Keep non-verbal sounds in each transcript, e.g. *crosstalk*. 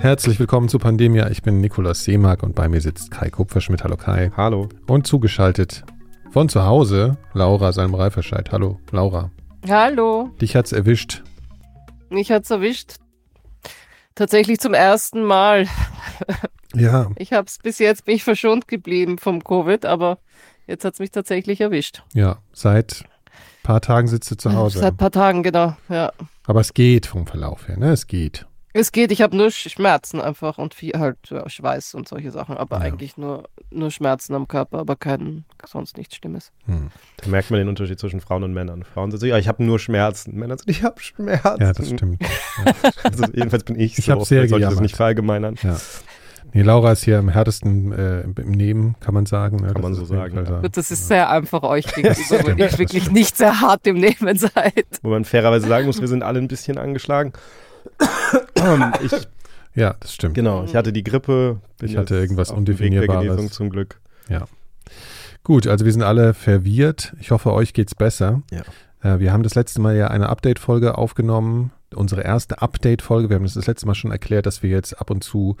Herzlich willkommen zu Pandemia. Ich bin Nikolaus Seemark und bei mir sitzt Kai Kupferschmidt. Hallo Kai. Hallo. Und zugeschaltet von zu Hause Laura Salm Reiferscheid. Hallo Laura. Hallo. Dich hat's erwischt. Mich hat's erwischt. Tatsächlich zum ersten Mal. Ja. Ich hab's bis jetzt bin ich verschont geblieben vom Covid, aber jetzt hat's mich tatsächlich erwischt. Ja, seit paar Tagen sitzt du zu Hause. Seit paar Tagen, genau, ja. Aber es geht vom Verlauf her, ne? Es geht. Es geht, ich habe nur Schmerzen einfach und viel halt ja, Schweiß und solche Sachen, aber Ja. eigentlich nur, nur Schmerzen am Körper, aber kein, sonst nichts Schlimmes. Hm. Da merkt man den Unterschied zwischen Frauen und Männern. Frauen sind so, ja, ich habe nur Schmerzen. Männer sind, ich habe Schmerzen. Ja, das stimmt. *laughs* Also, jedenfalls bin ich, Ich so. sehr sollte ich das nicht verallgemeinern. Ja. Nee, Laura ist hier am härtesten äh, im Nehmen, kann man sagen. Ne? Kann Das man ist so sagen, ja. Gut, das ist sehr einfach euch *laughs* gegenüber, weil ihr wirklich stimmt. nicht sehr hart im Nehmen seid. Wo man fairerweise sagen muss, wir sind alle ein bisschen angeschlagen. Ich, Ja, das stimmt. genau, ich hatte die Grippe. Ich hatte irgendwas Undefinierbares. Zum Glück. Gut, also wir sind alle verwirrt. Ich hoffe, euch geht's besser. Ja. Äh, wir haben das letzte Mal ja eine Update-Folge aufgenommen. Unsere erste Update-Folge. Wir haben das das letzte Mal schon erklärt, dass wir jetzt ab und zu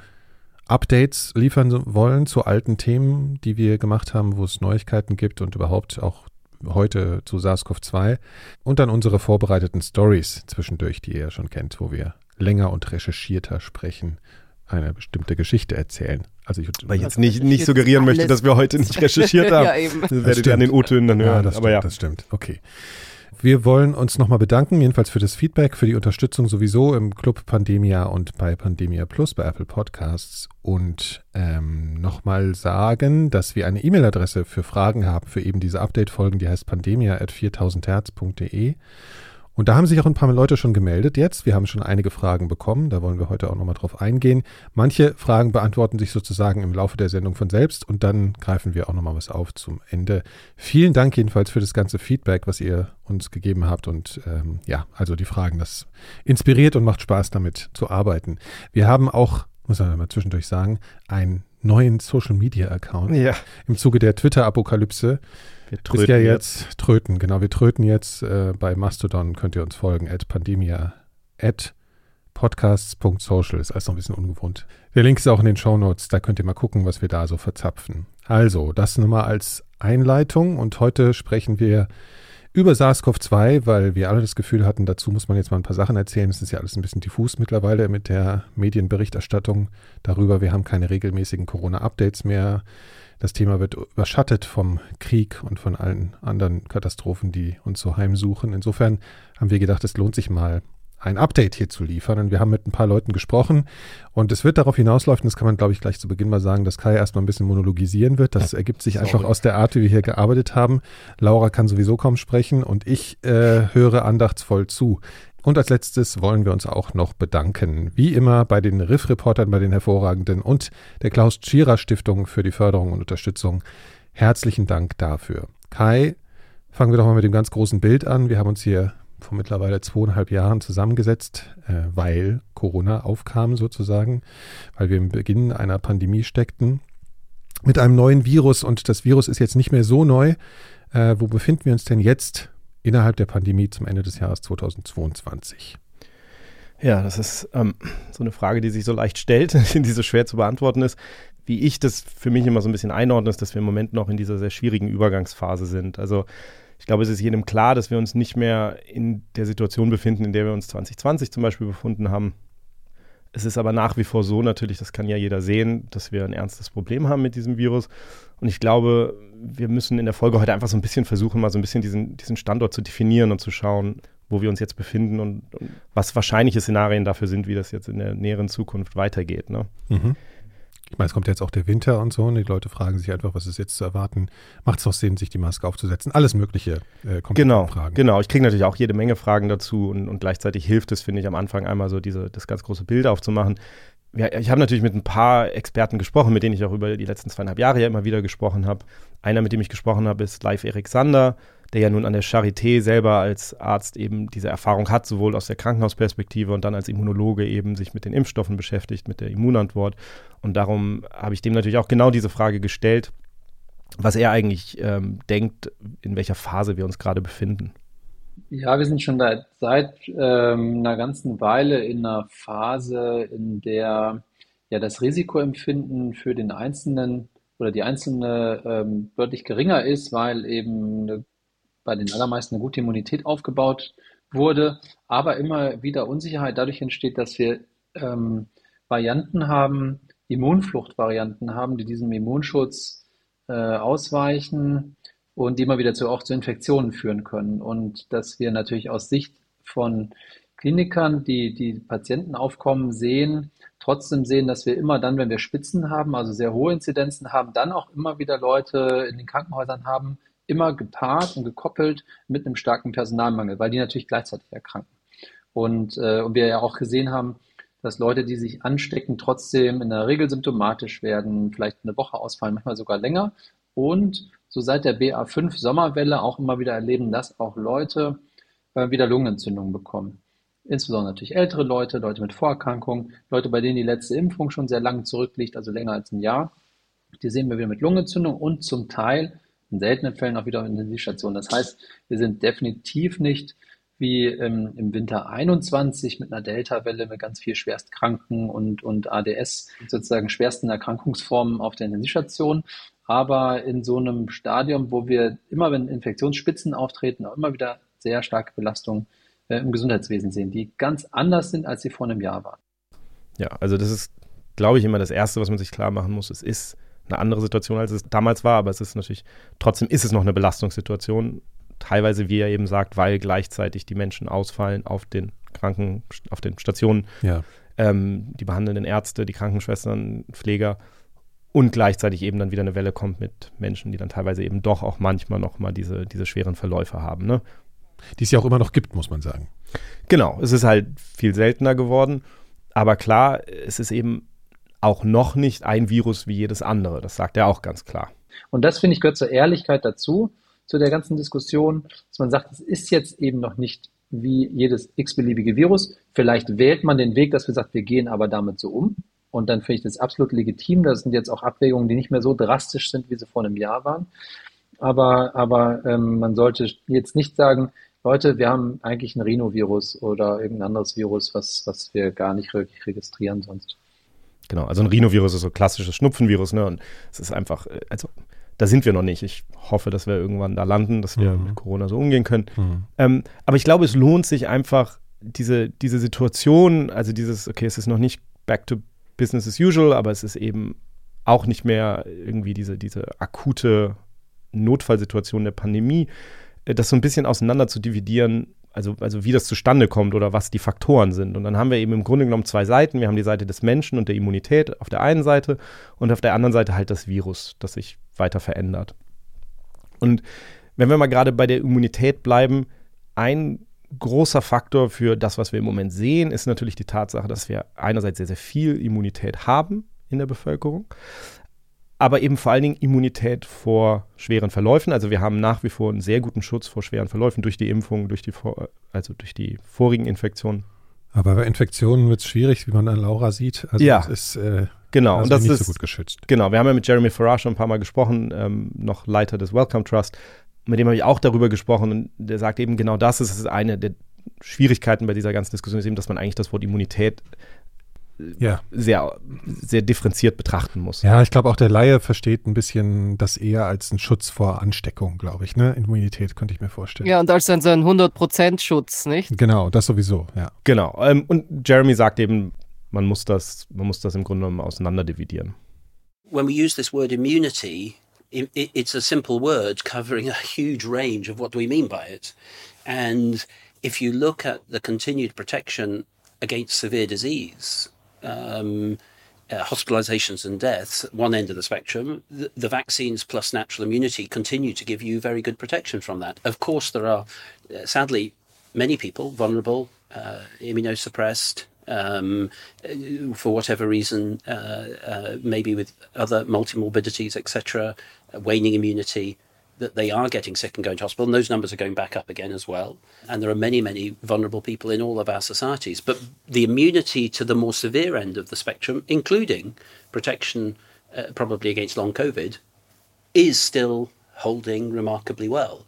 Updates liefern wollen zu alten Themen, die wir gemacht haben, wo es Neuigkeiten gibt und überhaupt auch heute zu SARS-CoV-2. Und dann unsere vorbereiteten Stories zwischendurch, die ihr ja schon kennt, wo wir länger und recherchierter sprechen, eine bestimmte Geschichte erzählen. Also ich Weil ich jetzt Also nicht, nicht suggerieren möchte, dass wir heute nicht *laughs* recherchiert haben. ja, eben. Das werdet ihr an den O-Tönen dann hören. Ja, das Aber stimmt, ja, das stimmt. Okay. Wir wollen uns nochmal bedanken, jedenfalls für das Feedback, für die Unterstützung sowieso im Club Pandemia und bei Pandemia Plus bei Apple Podcasts und ähm, nochmal sagen, dass wir eine E-Mail-Adresse für Fragen haben für eben diese Update-Folgen, die heißt pandemia.4000herz.de. Und da haben sich auch ein paar Leute schon gemeldet jetzt. Wir haben schon einige Fragen bekommen. Da wollen wir heute auch nochmal drauf eingehen. Manche Fragen beantworten sich sozusagen im Laufe der Sendung von selbst und dann greifen wir auch nochmal was auf zum Ende. Vielen Dank jedenfalls für das ganze Feedback, was ihr uns gegeben habt. Und ähm, ja, also die Fragen, das inspiriert und macht Spaß damit zu arbeiten. Wir haben auch, muss man mal zwischendurch sagen, einen neuen Social Media Account ja. im Zuge der Twitter-Apokalypse Wir ist tröten ja jetzt tröten, genau. Wir tröten jetzt äh, bei Mastodon, könnt ihr uns folgen, at pandemia, at podcasts.social, ist alles noch ein bisschen ungewohnt. Der Link ist auch in den Shownotes, da könnt ihr mal gucken, was wir da so verzapfen. Also, das nur mal als Einleitung und heute sprechen wir über SARS-CoV-2, weil wir alle das Gefühl hatten, dazu muss man jetzt mal ein paar Sachen erzählen. Es ist ja alles ein bisschen diffus mittlerweile mit der Medienberichterstattung darüber. Wir haben keine regelmäßigen Corona-Updates mehr. Das Thema wird überschattet vom Krieg und von allen anderen Katastrophen, die uns so heimsuchen. Insofern haben wir gedacht, es lohnt sich mal, ein Update hier zu liefern. Und wir haben mit ein paar Leuten gesprochen. Und es wird darauf hinauslaufen, das kann man, glaube ich, gleich zu Beginn mal sagen, dass Kai erstmal ein bisschen monologisieren wird. Das ergibt sich einfach Sorry. aus der Art, wie wir hier gearbeitet haben. Laura kann sowieso kaum sprechen und ich äh, höre andachtsvoll zu. Und als letztes wollen wir uns auch noch bedanken, wie immer bei den Riff-Reportern, bei den Hervorragenden und der Klaus Tschira Stiftung für die Förderung und Unterstützung. Herzlichen Dank dafür. Kai, fangen wir doch mal mit dem ganz großen Bild an. Wir haben uns hier vor mittlerweile zweieinhalb Jahren zusammengesetzt, äh, weil Corona aufkam sozusagen, weil wir im Beginn einer Pandemie steckten mit einem neuen Virus und das Virus ist jetzt nicht mehr so neu. Äh, wo befinden wir uns denn jetzt innerhalb der Pandemie zum Ende des Jahres 2022? Ja, das ist ähm, so eine Frage, die sich so leicht stellt, *laughs* die so schwer zu beantworten ist. Wie ich das für mich immer so ein bisschen einordne, ist, dass wir im Moment noch in dieser sehr schwierigen Übergangsphase sind. Also ich glaube, es ist jedem klar, dass wir uns nicht mehr in der Situation befinden, in der wir uns 2020 zum Beispiel befunden haben. Es ist aber nach wie vor so natürlich, das kann ja jeder sehen, dass wir ein ernstes Problem haben mit diesem Virus. Und ich glaube, wir müssen in der Folge heute einfach so ein bisschen versuchen, mal so ein bisschen diesen, diesen Standort zu definieren und zu schauen, wo wir uns jetzt befinden und, und was wahrscheinliche Szenarien dafür sind, wie das jetzt in der näheren Zukunft weitergeht. Ne? Mhm. Ich meine, es kommt jetzt auch der Winter und so und die Leute fragen sich einfach, was ist jetzt zu erwarten? Macht es noch Sinn, sich die Maske aufzusetzen? Alles Mögliche äh, kommt Genau, Fragen. genau. Ich kriege natürlich auch jede Menge Fragen dazu und, und gleichzeitig hilft es, finde ich, am Anfang einmal so diese, das ganz große Bild aufzumachen. Ja, ich habe natürlich mit ein paar Experten gesprochen, mit denen ich auch über die letzten zweieinhalb Jahre ja immer wieder gesprochen habe. Einer, mit dem ich gesprochen habe, ist Live Erik Sander, der ja nun an der Charité selber als Arzt eben diese Erfahrung hat, sowohl aus der Krankenhausperspektive und dann als Immunologe eben sich mit den Impfstoffen beschäftigt, mit der Immunantwort. Und darum habe ich dem natürlich auch genau diese Frage gestellt, was er eigentlich ähm, denkt, in welcher Phase wir uns gerade befinden. Ja, wir sind schon da, seit ähm, einer ganzen Weile in einer Phase, in der ja das Risikoempfinden für den Einzelnen oder die Einzelne ähm, deutlich geringer ist, weil eben eine, bei den allermeisten eine gute Immunität aufgebaut wurde, aber immer wieder Unsicherheit dadurch entsteht, dass wir ähm, Varianten haben, Immunfluchtvarianten haben, die diesem Immunschutz äh, ausweichen und die immer wieder zu, auch zu Infektionen führen können. Und dass wir natürlich aus Sicht von Klinikern, die die Patientenaufkommen sehen, trotzdem sehen, dass wir immer dann, wenn wir Spitzen haben, also sehr hohe Inzidenzen haben, dann auch immer wieder Leute in den Krankenhäusern haben, immer gepaart und gekoppelt mit einem starken Personalmangel, weil die natürlich gleichzeitig erkranken. Und, äh, und wir ja auch gesehen haben, dass Leute, die sich anstecken, trotzdem in der Regel symptomatisch werden, vielleicht eine Woche ausfallen, manchmal sogar länger. Und so seit der BA5 Sommerwelle auch immer wieder erleben, dass auch Leute äh, wieder Lungenentzündungen bekommen. Insbesondere natürlich ältere Leute, Leute mit Vorerkrankungen, Leute, bei denen die letzte Impfung schon sehr lange zurückliegt, also länger als ein Jahr. Die sehen wir wieder mit Lungenentzündung und zum Teil in seltenen Fällen auch wieder in der Intensivstation. Das heißt, wir sind definitiv nicht wie ähm, im Winter 21 mit einer Delta-Welle mit ganz viel Schwerstkranken und, und ADS, sozusagen schwersten Erkrankungsformen auf der Intensivstation. Aber in so einem Stadium, wo wir immer, wenn Infektionsspitzen auftreten, auch immer wieder sehr starke Belastungen äh, im Gesundheitswesen sehen, die ganz anders sind, als sie vor einem Jahr waren. Ja, also das ist, glaube ich, immer das Erste, was man sich klar machen muss. Es ist eine andere Situation, als es damals war, aber es ist natürlich, trotzdem ist es noch eine Belastungssituation. Teilweise, wie er eben sagt, weil gleichzeitig die Menschen ausfallen auf den Kranken, auf den Stationen, ja. ähm, die behandelnden Ärzte, die Krankenschwestern, Pfleger und gleichzeitig eben dann wieder eine Welle kommt mit Menschen, die dann teilweise eben doch auch manchmal noch mal diese, diese schweren Verläufe haben. Ne? Die es ja auch immer noch gibt, muss man sagen. Genau, es ist halt viel seltener geworden. Aber klar, es ist eben auch noch nicht ein Virus wie jedes andere. Das sagt er auch ganz klar. Und das, finde ich, gehört zur Ehrlichkeit dazu, zu der ganzen Diskussion, dass man sagt, es ist jetzt eben noch nicht wie jedes x-beliebige Virus. Vielleicht wählt man den Weg, dass wir sagen, wir gehen aber damit so um. Und dann finde ich das absolut legitim. Das sind jetzt auch Abwägungen, die nicht mehr so drastisch sind, wie sie vor einem Jahr waren. Aber, aber ähm, man sollte jetzt nicht sagen, Leute, wir haben eigentlich ein Rhinovirus oder irgendein anderes Virus, was, was wir gar nicht wirklich registrieren sonst. Genau, also ein Rhinovirus ist so ein klassisches Schnupfenvirus, ne? Und es ist einfach, äh, also da sind wir noch nicht. Ich hoffe, dass wir irgendwann da landen, dass wir mhm. mit Corona so umgehen können. Mhm. Ähm, aber ich glaube, es lohnt sich einfach, diese, diese Situation, also dieses, okay, es ist noch nicht back to business as usual, aber es ist eben auch nicht mehr irgendwie diese, diese akute Notfallsituation der Pandemie, äh, das so ein bisschen auseinander zu dividieren, also, also wie das zustande kommt oder was die Faktoren sind. Und dann haben wir eben im Grunde genommen zwei Seiten. Wir haben die Seite des Menschen und der Immunität auf der einen Seite und auf der anderen Seite halt das Virus, das sich weiter verändert. Und wenn wir mal gerade bei der Immunität bleiben, ein großer Faktor für das, was wir im Moment sehen, ist natürlich die Tatsache, dass wir einerseits sehr, sehr viel Immunität haben in der Bevölkerung, aber eben vor allen Dingen Immunität vor schweren Verläufen. Also wir haben nach wie vor einen sehr guten Schutz vor schweren Verläufen durch die Impfung, durch die, also durch die vorigen Infektionen. Aber bei Infektionen wird es schwierig, wie man an Laura sieht. Also ja, ist äh, genau. Und das nicht ist so gut geschützt. Genau, wir haben ja mit Jeremy Farrar schon ein paar Mal gesprochen, ähm, noch Leiter des Welcome Trust. Mit dem habe ich auch darüber gesprochen und der sagt eben genau das ist eine der Schwierigkeiten bei dieser ganzen Diskussion, ist eben, dass man eigentlich das Wort Immunität ja. sehr, sehr differenziert betrachten muss. Ja, ich glaube auch der Laie versteht ein bisschen das eher als einen Schutz vor Ansteckung, glaube ich. Ne? Immunität könnte ich mir vorstellen. Ja, und als dann so ein 100% Schutz, nicht? Genau, das sowieso, ja. Genau. Ähm, und Jeremy sagt eben, man muss das, man muss das im Grunde genommen auseinanderdividieren. When we use this word immunity, it, it's a simple word covering a huge range of what do we mean by it. And if you look at the continued protection against severe disease, um, uh, hospitalizations and deaths at one end of the spectrum, the, the, vaccines plus natural immunity continue to give you very good protection from that. Of course, there are, uh, sadly, many people vulnerable, uh, immunosuppressed, um, for whatever reason, uh, uh, maybe with other multimorbidities, etc., waning immunity that they are getting sick and going to hospital, and those numbers are going back up again as well. And there are many, many vulnerable people in all of our societies. But the immunity to the more severe end of the spectrum, including protection uh, probably against long COVID, is still holding remarkably well.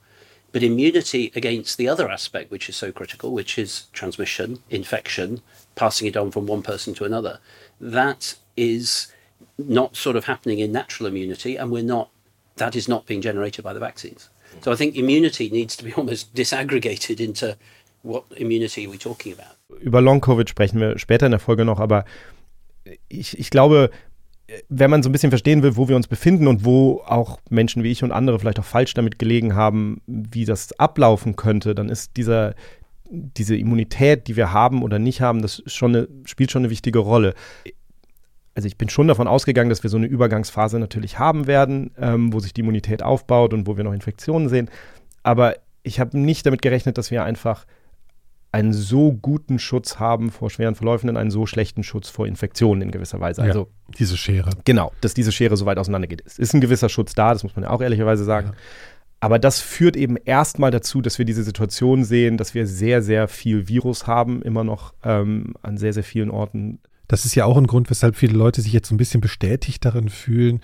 But immunity against the other aspect, which is so critical, which is transmission, infection, passing it on from one person to another, that is not sort of happening in natural immunity, and we're not, that is not being generated by the vaccines. So I think immunity needs to be *laughs* almost disaggregated into what immunity are we talking about. Über Long-Covid sprechen wir später in der Folge noch, aber ich, ich glaube, wenn man so ein bisschen verstehen will, wo wir uns befinden und wo auch Menschen wie ich und andere vielleicht auch falsch damit gelegen haben, wie das ablaufen könnte, dann ist dieser, diese Immunität, die wir haben oder nicht haben, das schon eine, spielt schon eine wichtige Rolle. Also ich bin schon davon ausgegangen, dass wir so eine Übergangsphase natürlich haben werden, ähm, wo sich die Immunität aufbaut und wo wir noch Infektionen sehen. Aber ich habe nicht damit gerechnet, dass wir einfach einen so guten Schutz haben vor schweren Verläufen und einen so schlechten Schutz vor Infektionen in gewisser Weise. Also ja, diese Schere. Genau, dass diese Schere so weit auseinandergeht. Es ist ein gewisser Schutz da, das muss man ja auch ehrlicherweise sagen. Ja. Aber das führt eben erstmal dazu, dass wir diese Situation sehen, dass wir sehr, sehr viel Virus haben, immer noch ähm, an sehr, sehr vielen Orten. Das ist ja auch ein Grund, weshalb viele Leute sich jetzt so ein bisschen bestätigt darin fühlen,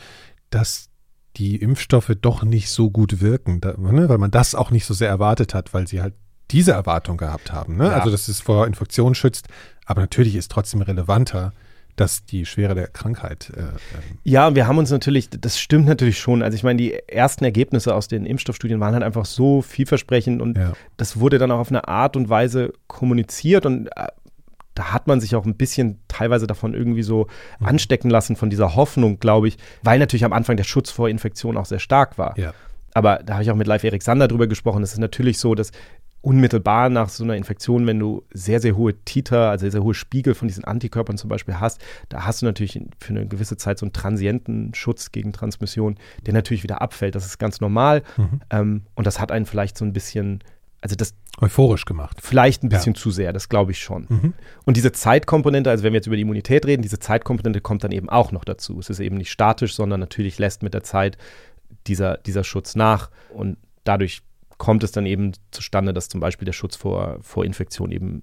dass die Impfstoffe doch nicht so gut wirken, da, ne? weil man das auch nicht so sehr erwartet hat, weil sie halt diese Erwartung gehabt haben. Ne? Ja. Also, dass es vor Infektion schützt. Aber natürlich ist trotzdem relevanter, dass die Schwere der Krankheit. Äh, ähm ja, wir haben uns natürlich, das stimmt natürlich schon. Also ich meine, die ersten Ergebnisse aus den Impfstoffstudien waren halt einfach so vielversprechend und ja. das wurde dann auch auf eine Art und Weise kommuniziert und äh, da hat man sich auch ein bisschen teilweise davon irgendwie so mhm. anstecken lassen, von dieser Hoffnung, glaube ich, weil natürlich am Anfang der Schutz vor Infektionen auch sehr stark war. Ja. Aber da habe ich auch mit Live Erik Sander drüber gesprochen. Es ist natürlich so, dass unmittelbar nach so einer Infektion, wenn du sehr, sehr hohe Titer, also sehr, sehr hohe Spiegel von diesen Antikörpern zum Beispiel hast, da hast du natürlich für eine gewisse Zeit so einen transienten Schutz gegen Transmission, der natürlich wieder abfällt. Das ist ganz normal. Mhm. Ähm, und das hat einen vielleicht so ein bisschen, also das euphorisch gemacht. Vielleicht ein bisschen ja. zu sehr, das glaube ich schon. Mhm. Und diese Zeitkomponente, also wenn wir jetzt über die Immunität reden, diese Zeitkomponente kommt dann eben auch noch dazu. Es ist eben nicht statisch, sondern natürlich lässt mit der Zeit dieser, dieser Schutz nach und dadurch kommt es dann eben zustande, dass zum Beispiel der Schutz vor, vor Infektion eben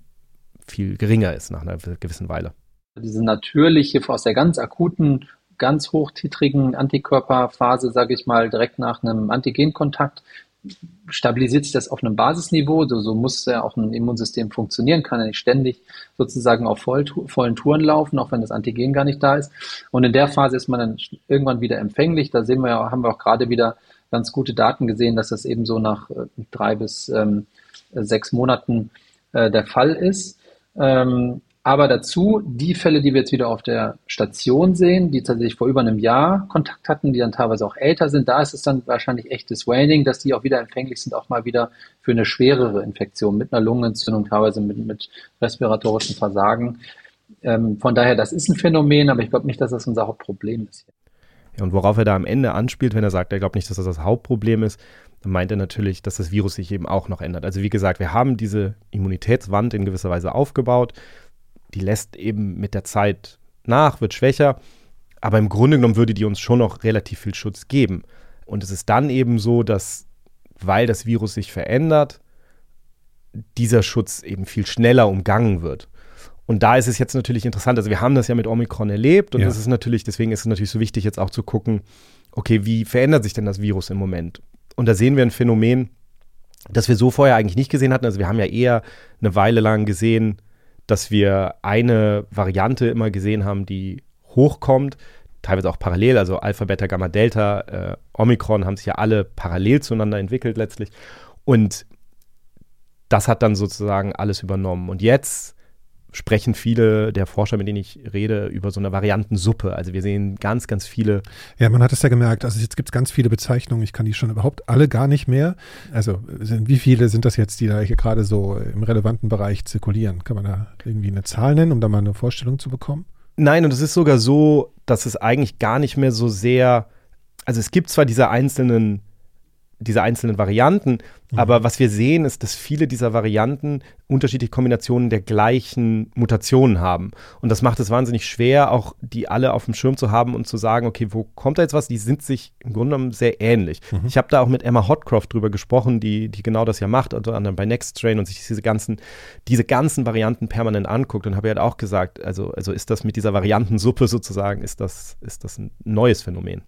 viel geringer ist nach einer gewissen Weile. Diese natürliche, aus der ganz akuten, ganz hochtitrigen Antikörperphase, sage ich mal, direkt nach einem Antigenkontakt, stabilisiert sich das auf einem Basisniveau. So, so muss ja auch ein Immunsystem funktionieren, kann ja nicht ständig sozusagen auf voll, vollen Touren laufen, auch wenn das Antigen gar nicht da ist. Und in der Phase ist man dann irgendwann wieder empfänglich. Da sehen wir ja, haben wir auch gerade wieder ganz gute Daten gesehen, dass das eben so nach äh, drei bis ähm, sechs Monaten äh, der Fall ist. Ähm, aber dazu die Fälle, die wir jetzt wieder auf der Station sehen, die tatsächlich vor über einem Jahr Kontakt hatten, die dann teilweise auch älter sind, da ist es dann wahrscheinlich echtes Waning, dass die auch wieder empfänglich sind, auch mal wieder für eine schwerere Infektion mit einer Lungenentzündung, teilweise mit, mit respiratorischem Versagen. Ähm, von daher, das ist ein Phänomen, aber ich glaube nicht, dass das unser Hauptproblem ist. Ja, und worauf er da am Ende anspielt, wenn er sagt, er glaubt nicht, dass das das Hauptproblem ist, dann meint er natürlich, dass das Virus sich eben auch noch ändert. Also wie gesagt, wir haben diese Immunitätswand in gewisser Weise aufgebaut. Die lässt eben mit der Zeit nach, wird schwächer. Aber im Grunde genommen würde die uns schon noch relativ viel Schutz geben. Und es ist dann eben so, dass, weil das Virus sich verändert, dieser Schutz eben viel schneller umgangen wird. Und da ist es jetzt natürlich interessant, also wir haben das ja mit Omikron erlebt und ja. das ist natürlich, deswegen ist es natürlich so wichtig, jetzt auch zu gucken, okay, wie verändert sich denn das Virus im Moment? Und da sehen wir ein Phänomen, das wir so vorher eigentlich nicht gesehen hatten. Also wir haben ja eher eine Weile lang gesehen, dass wir eine Variante immer gesehen haben, die hochkommt, teilweise auch parallel, also Alpha, Beta, Gamma, Delta, äh, Omikron haben sich ja alle parallel zueinander entwickelt letztlich. Und das hat dann sozusagen alles übernommen. Und jetzt sprechen viele der Forscher, mit denen ich rede, über so eine Variantensuppe. Also wir sehen ganz, ganz viele. Ja, man hat es ja gemerkt. Also jetzt gibt es ganz viele Bezeichnungen. Ich kann die schon überhaupt alle gar nicht mehr. Also wie viele sind das jetzt, die da hier gerade so im relevanten Bereich zirkulieren? Kann man da irgendwie eine Zahl nennen, um da mal eine Vorstellung zu bekommen? Nein, und es ist sogar so, dass es eigentlich gar nicht mehr so sehr, also es gibt zwar diese einzelnen diese einzelnen Varianten. Mhm. Aber was wir sehen, ist, dass viele dieser Varianten unterschiedliche Kombinationen der gleichen Mutationen haben. Und das macht es wahnsinnig schwer, auch die alle auf dem Schirm zu haben und zu sagen, okay, wo kommt da jetzt was? Die sind sich im Grunde genommen sehr ähnlich. Mhm. Ich habe da auch mit Emma Hotcroft drüber gesprochen, die, die genau das ja macht, unter anderem bei Next Train und sich diese ganzen, diese ganzen Varianten permanent anguckt und habe halt auch gesagt, also, also ist das mit dieser Variantensuppe sozusagen, ist das, ist das ein neues Phänomen?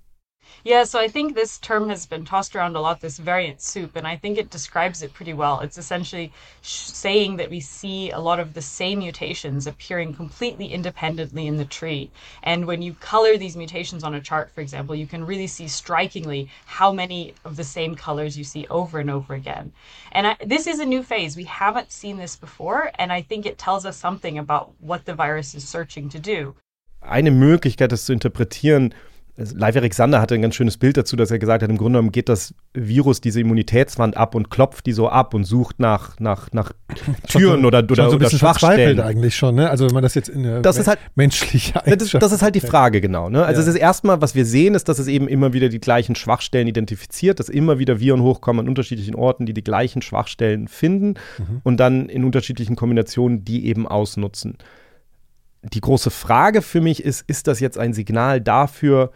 Yeah, so I think this term has been tossed around a lot, this variant soup, and I think it describes it pretty well. It's essentially saying that we see a lot of the same mutations appearing completely independently in the tree. And when you color these mutations on a chart, for example, you can really see strikingly how many of the same colors you see over and over again. And I, this is a new phase. We haven't seen this before, and I think it tells us something about what the virus is searching to do. Eine Möglichkeit, das zu interpretieren, Live Erik Sander hatte ein ganz schönes Bild dazu, dass er gesagt hat, im Grunde genommen geht das Virus diese Immunitätswand ab und klopft die so ab und sucht nach, nach, nach *laughs* Türen schon, oder, oder, schon so ein oder Schwachstellen. eigentlich schon, ne? Also wenn man das jetzt in der das ist halt, menschliche das, das, ist halt die Frage, genau. Ne? Also ja. das erstmal, was wir sehen, ist, dass es eben immer wieder die gleichen Schwachstellen identifiziert, dass immer wieder Viren hochkommen an unterschiedlichen Orten, die die gleichen Schwachstellen finden mhm. und dann in unterschiedlichen Kombinationen die eben ausnutzen. Die große Frage für mich ist, ist das jetzt ein Signal dafür,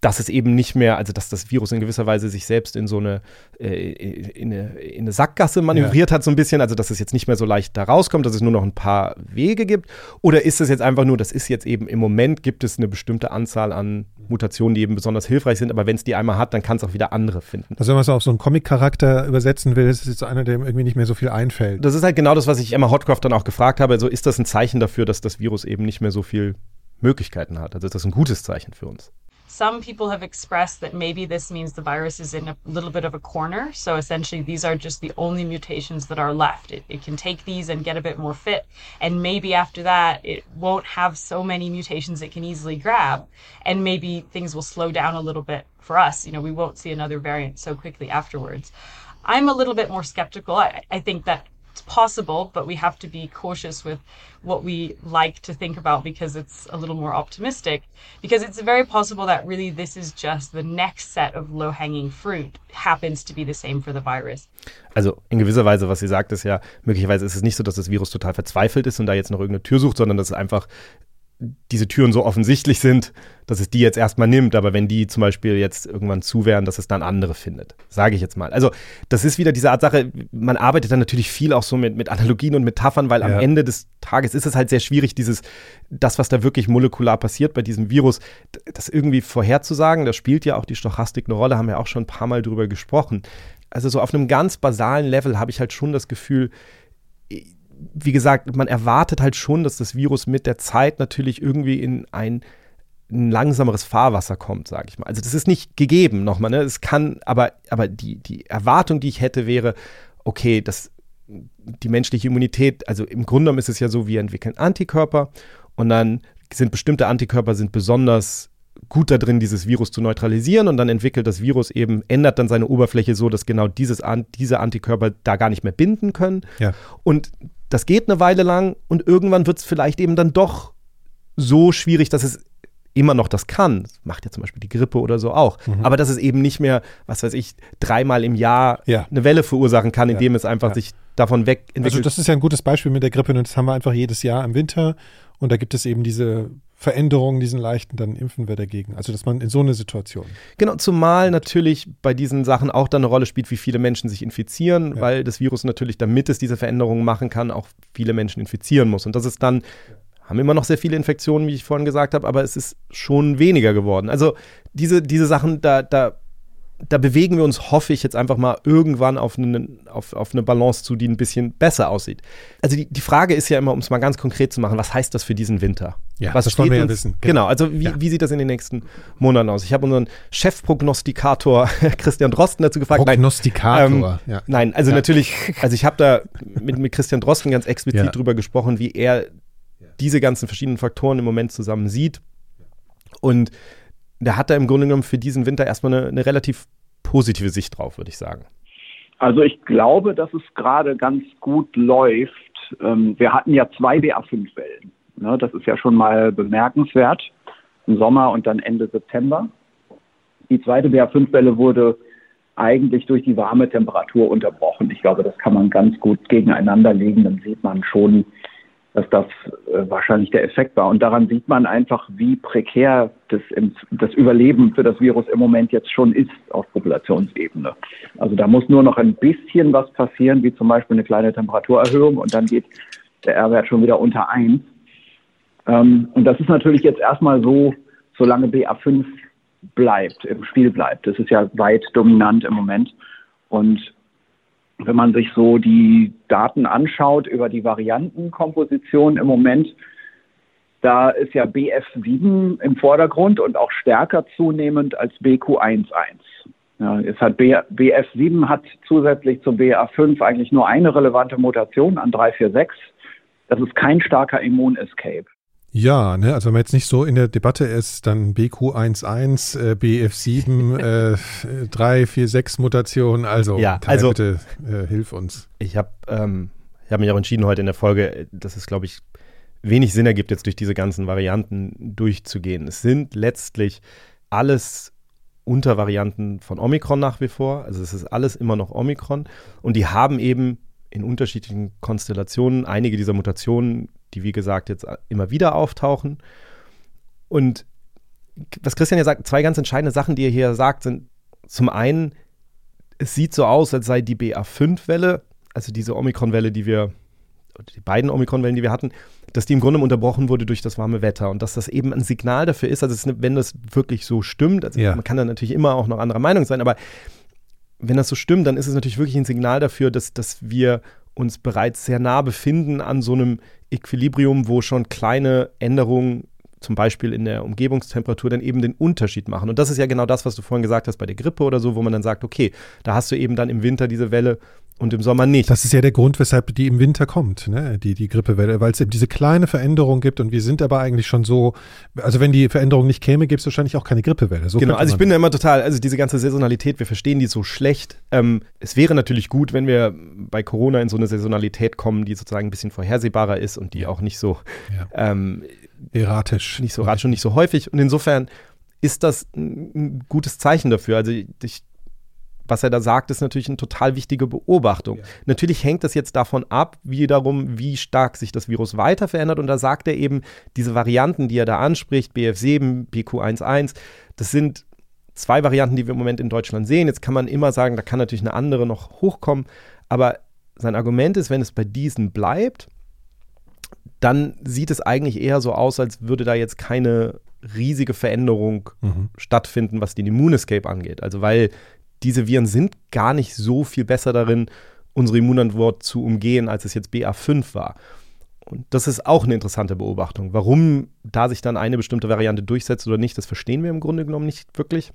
dass es eben nicht mehr, also dass das Virus in gewisser Weise sich selbst in so eine, äh, in eine, in eine Sackgasse manövriert ja. hat, so ein bisschen, also dass es jetzt nicht mehr so leicht da rauskommt, dass es nur noch ein paar Wege gibt? Oder ist es jetzt einfach nur, das ist jetzt eben im Moment gibt es eine bestimmte Anzahl an Mutationen, die eben besonders hilfreich sind, aber wenn es die einmal hat, dann kann es auch wieder andere finden. Also wenn man es auf so einen Comic-Charakter übersetzen will, ist es jetzt einer, dem irgendwie nicht mehr so viel einfällt. Das ist halt genau das, was ich Emma Hotcroft dann auch gefragt habe. Also ist das ein Zeichen dafür, dass das Virus eben nicht mehr so viel Möglichkeiten hat? Also ist das ein gutes Zeichen für uns? Some people have expressed that maybe this means the virus is in a little bit of a corner. So essentially, these are just the only mutations that are left. It, it can take these and get a bit more fit. And maybe after that, it won't have so many mutations it can easily grab. And maybe things will slow down a little bit for us. You know, we won't see another variant so quickly afterwards. I'm a little bit more skeptical. I, I think that it's possible, but we have to be cautious with what we like to think about because it's a little more optimistic. Because it's very possible that really this is just the next set of low hanging fruit happens to be the same for the virus. Also in gewisser Weise, was sie sagt, ist ja, möglicherweise ist es nicht so, dass das Virus total verzweifelt ist und da jetzt noch irgendeine Tür sucht, sondern dass es einfach diese Türen so offensichtlich sind, dass es die jetzt erstmal nimmt, aber wenn die zum Beispiel jetzt irgendwann zu wären, dass es dann andere findet. Sage ich jetzt mal. Also, das ist wieder diese Art Sache, man arbeitet dann natürlich viel auch so mit, mit Analogien und Metaphern, weil ja. am Ende des Tages ist es halt sehr schwierig, dieses, das, was da wirklich molekular passiert bei diesem Virus, das irgendwie vorherzusagen. Da spielt ja auch die Stochastik eine Rolle, haben wir auch schon ein paar Mal drüber gesprochen. Also, so auf einem ganz basalen Level habe ich halt schon das Gefühl, wie gesagt, man erwartet halt schon, dass das Virus mit der Zeit natürlich irgendwie in ein, ein langsameres Fahrwasser kommt, sage ich mal. Also das ist nicht gegeben nochmal, ne? Es kann, aber, aber die, die Erwartung, die ich hätte, wäre, okay, das, die menschliche Immunität, also im Grunde genommen ist es ja so, wir entwickeln Antikörper und dann sind bestimmte Antikörper sind besonders gut da drin, dieses Virus zu neutralisieren und dann entwickelt das Virus eben, ändert dann seine Oberfläche so, dass genau dieses, diese Antikörper da gar nicht mehr binden können. Ja. Und das geht eine Weile lang und irgendwann wird es vielleicht eben dann doch so schwierig, dass es immer noch das kann. Das macht ja zum Beispiel die Grippe oder so auch. Mhm. Aber dass es eben nicht mehr, was weiß ich, dreimal im Jahr ja. eine Welle verursachen kann, indem ja. es einfach ja. sich davon weg entwickelt. Also das ist ja ein gutes Beispiel mit der Grippe und das haben wir einfach jedes Jahr im Winter und da gibt es eben diese Veränderungen, diesen leichten, dann impfen wir dagegen. Also, dass man in so eine Situation. Genau, zumal natürlich bei diesen Sachen auch dann eine Rolle spielt, wie viele Menschen sich infizieren, ja. weil das Virus natürlich, damit es diese Veränderungen machen kann, auch viele Menschen infizieren muss. Und das ist dann, haben immer noch sehr viele Infektionen, wie ich vorhin gesagt habe, aber es ist schon weniger geworden. Also, diese, diese Sachen, da, da da bewegen wir uns, hoffe ich, jetzt einfach mal irgendwann auf eine, auf, auf eine Balance zu, die ein bisschen besser aussieht. Also die, die Frage ist ja immer, um es mal ganz konkret zu machen, was heißt das für diesen Winter? Ja, was das wollen wir ja wissen. Genau, genau also wie, ja. wie sieht das in den nächsten Monaten aus? Ich habe unseren Chefprognostikator *laughs* Christian Drosten dazu gefragt. Prognostikator, nein, ähm, ja. Nein, also ja. natürlich, also ich habe da mit, mit Christian Drosten ganz explizit ja. drüber gesprochen, wie er diese ganzen verschiedenen Faktoren im Moment zusammen sieht. Und der hat da im Grunde genommen für diesen Winter erstmal eine, eine relativ positive Sicht drauf, würde ich sagen. Also ich glaube, dass es gerade ganz gut läuft. Ähm, wir hatten ja zwei BA5-Wellen. Ne, das ist ja schon mal bemerkenswert. Im Sommer und dann Ende September. Die zweite BA5-Welle wurde eigentlich durch die warme Temperatur unterbrochen. Ich glaube, das kann man ganz gut gegeneinander legen. Dann sieht man schon, dass das äh, wahrscheinlich der Effekt war. Und daran sieht man einfach, wie prekär das, das Überleben für das Virus im Moment jetzt schon ist auf Populationsebene. Also da muss nur noch ein bisschen was passieren, wie zum Beispiel eine kleine Temperaturerhöhung und dann geht der R-Wert schon wieder unter 1. Ähm, und das ist natürlich jetzt erstmal so, solange BA5 bleibt, im Spiel bleibt. Das ist ja weit dominant im Moment. Und wenn man sich so die Daten anschaut über die Variantenkomposition im Moment, da ist ja BF7 im Vordergrund und auch stärker zunehmend als BQ11. Ja, es hat B, BF7 hat zusätzlich zum BA5 eigentlich nur eine relevante Mutation an 346. Das ist kein starker Immun-Escape. Ja, ne, also wenn man jetzt nicht so in der Debatte ist, dann BQ11, äh, BF7, *laughs* äh, 346 Mutation, also, ja, also bitte äh, hilf uns. Ich habe ähm, hab mich auch entschieden heute in der Folge, dass es, glaube ich, wenig Sinn ergibt, jetzt durch diese ganzen Varianten durchzugehen. Es sind letztlich alles Untervarianten von Omikron nach wie vor, also es ist alles immer noch Omikron und die haben eben in unterschiedlichen Konstellationen einige dieser Mutationen die wie gesagt jetzt immer wieder auftauchen. Und was Christian ja sagt, zwei ganz entscheidende Sachen, die er hier sagt, sind zum einen, es sieht so aus, als sei die BA5-Welle, also diese Omikron-Welle, die wir, die beiden Omikron-Wellen, die wir hatten, dass die im Grunde unterbrochen wurde durch das warme Wetter und dass das eben ein Signal dafür ist, also es, wenn das wirklich so stimmt, also ja. man kann da natürlich immer auch noch anderer Meinung sein, aber wenn das so stimmt, dann ist es natürlich wirklich ein Signal dafür, dass, dass wir uns bereits sehr nah befinden an so einem Equilibrium, wo schon kleine Änderungen zum Beispiel in der Umgebungstemperatur dann eben den Unterschied machen. Und das ist ja genau das, was du vorhin gesagt hast bei der Grippe oder so, wo man dann sagt, okay, da hast du eben dann im Winter diese Welle und im Sommer nicht. Das ist ja der Grund, weshalb die im Winter kommt, ne? die, die Grippewelle, weil es eben diese kleine Veränderung gibt und wir sind aber eigentlich schon so, also wenn die Veränderung nicht käme, gäbe es wahrscheinlich auch keine Grippewelle. So genau, also ich bin da immer total, also diese ganze Saisonalität, wir verstehen die so schlecht. Ähm, es wäre natürlich gut, wenn wir bei Corona in so eine Saisonalität kommen, die sozusagen ein bisschen vorhersehbarer ist und die auch nicht so ja. ähm, erratisch. Nicht so erratisch und nicht so häufig. Und insofern ist das ein gutes Zeichen dafür. Also ich was er da sagt, ist natürlich eine total wichtige Beobachtung. Ja. Natürlich hängt das jetzt davon ab, wiederum, wie stark sich das Virus weiter verändert. Und da sagt er eben, diese Varianten, die er da anspricht, BF7, PQ11, das sind zwei Varianten, die wir im Moment in Deutschland sehen. Jetzt kann man immer sagen, da kann natürlich eine andere noch hochkommen. Aber sein Argument ist, wenn es bei diesen bleibt, dann sieht es eigentlich eher so aus, als würde da jetzt keine riesige Veränderung mhm. stattfinden, was den Immunescape angeht. Also weil diese Viren sind gar nicht so viel besser darin, unsere Immunantwort zu umgehen, als es jetzt BA5 war. Und das ist auch eine interessante Beobachtung. Warum da sich dann eine bestimmte Variante durchsetzt oder nicht, das verstehen wir im Grunde genommen nicht wirklich.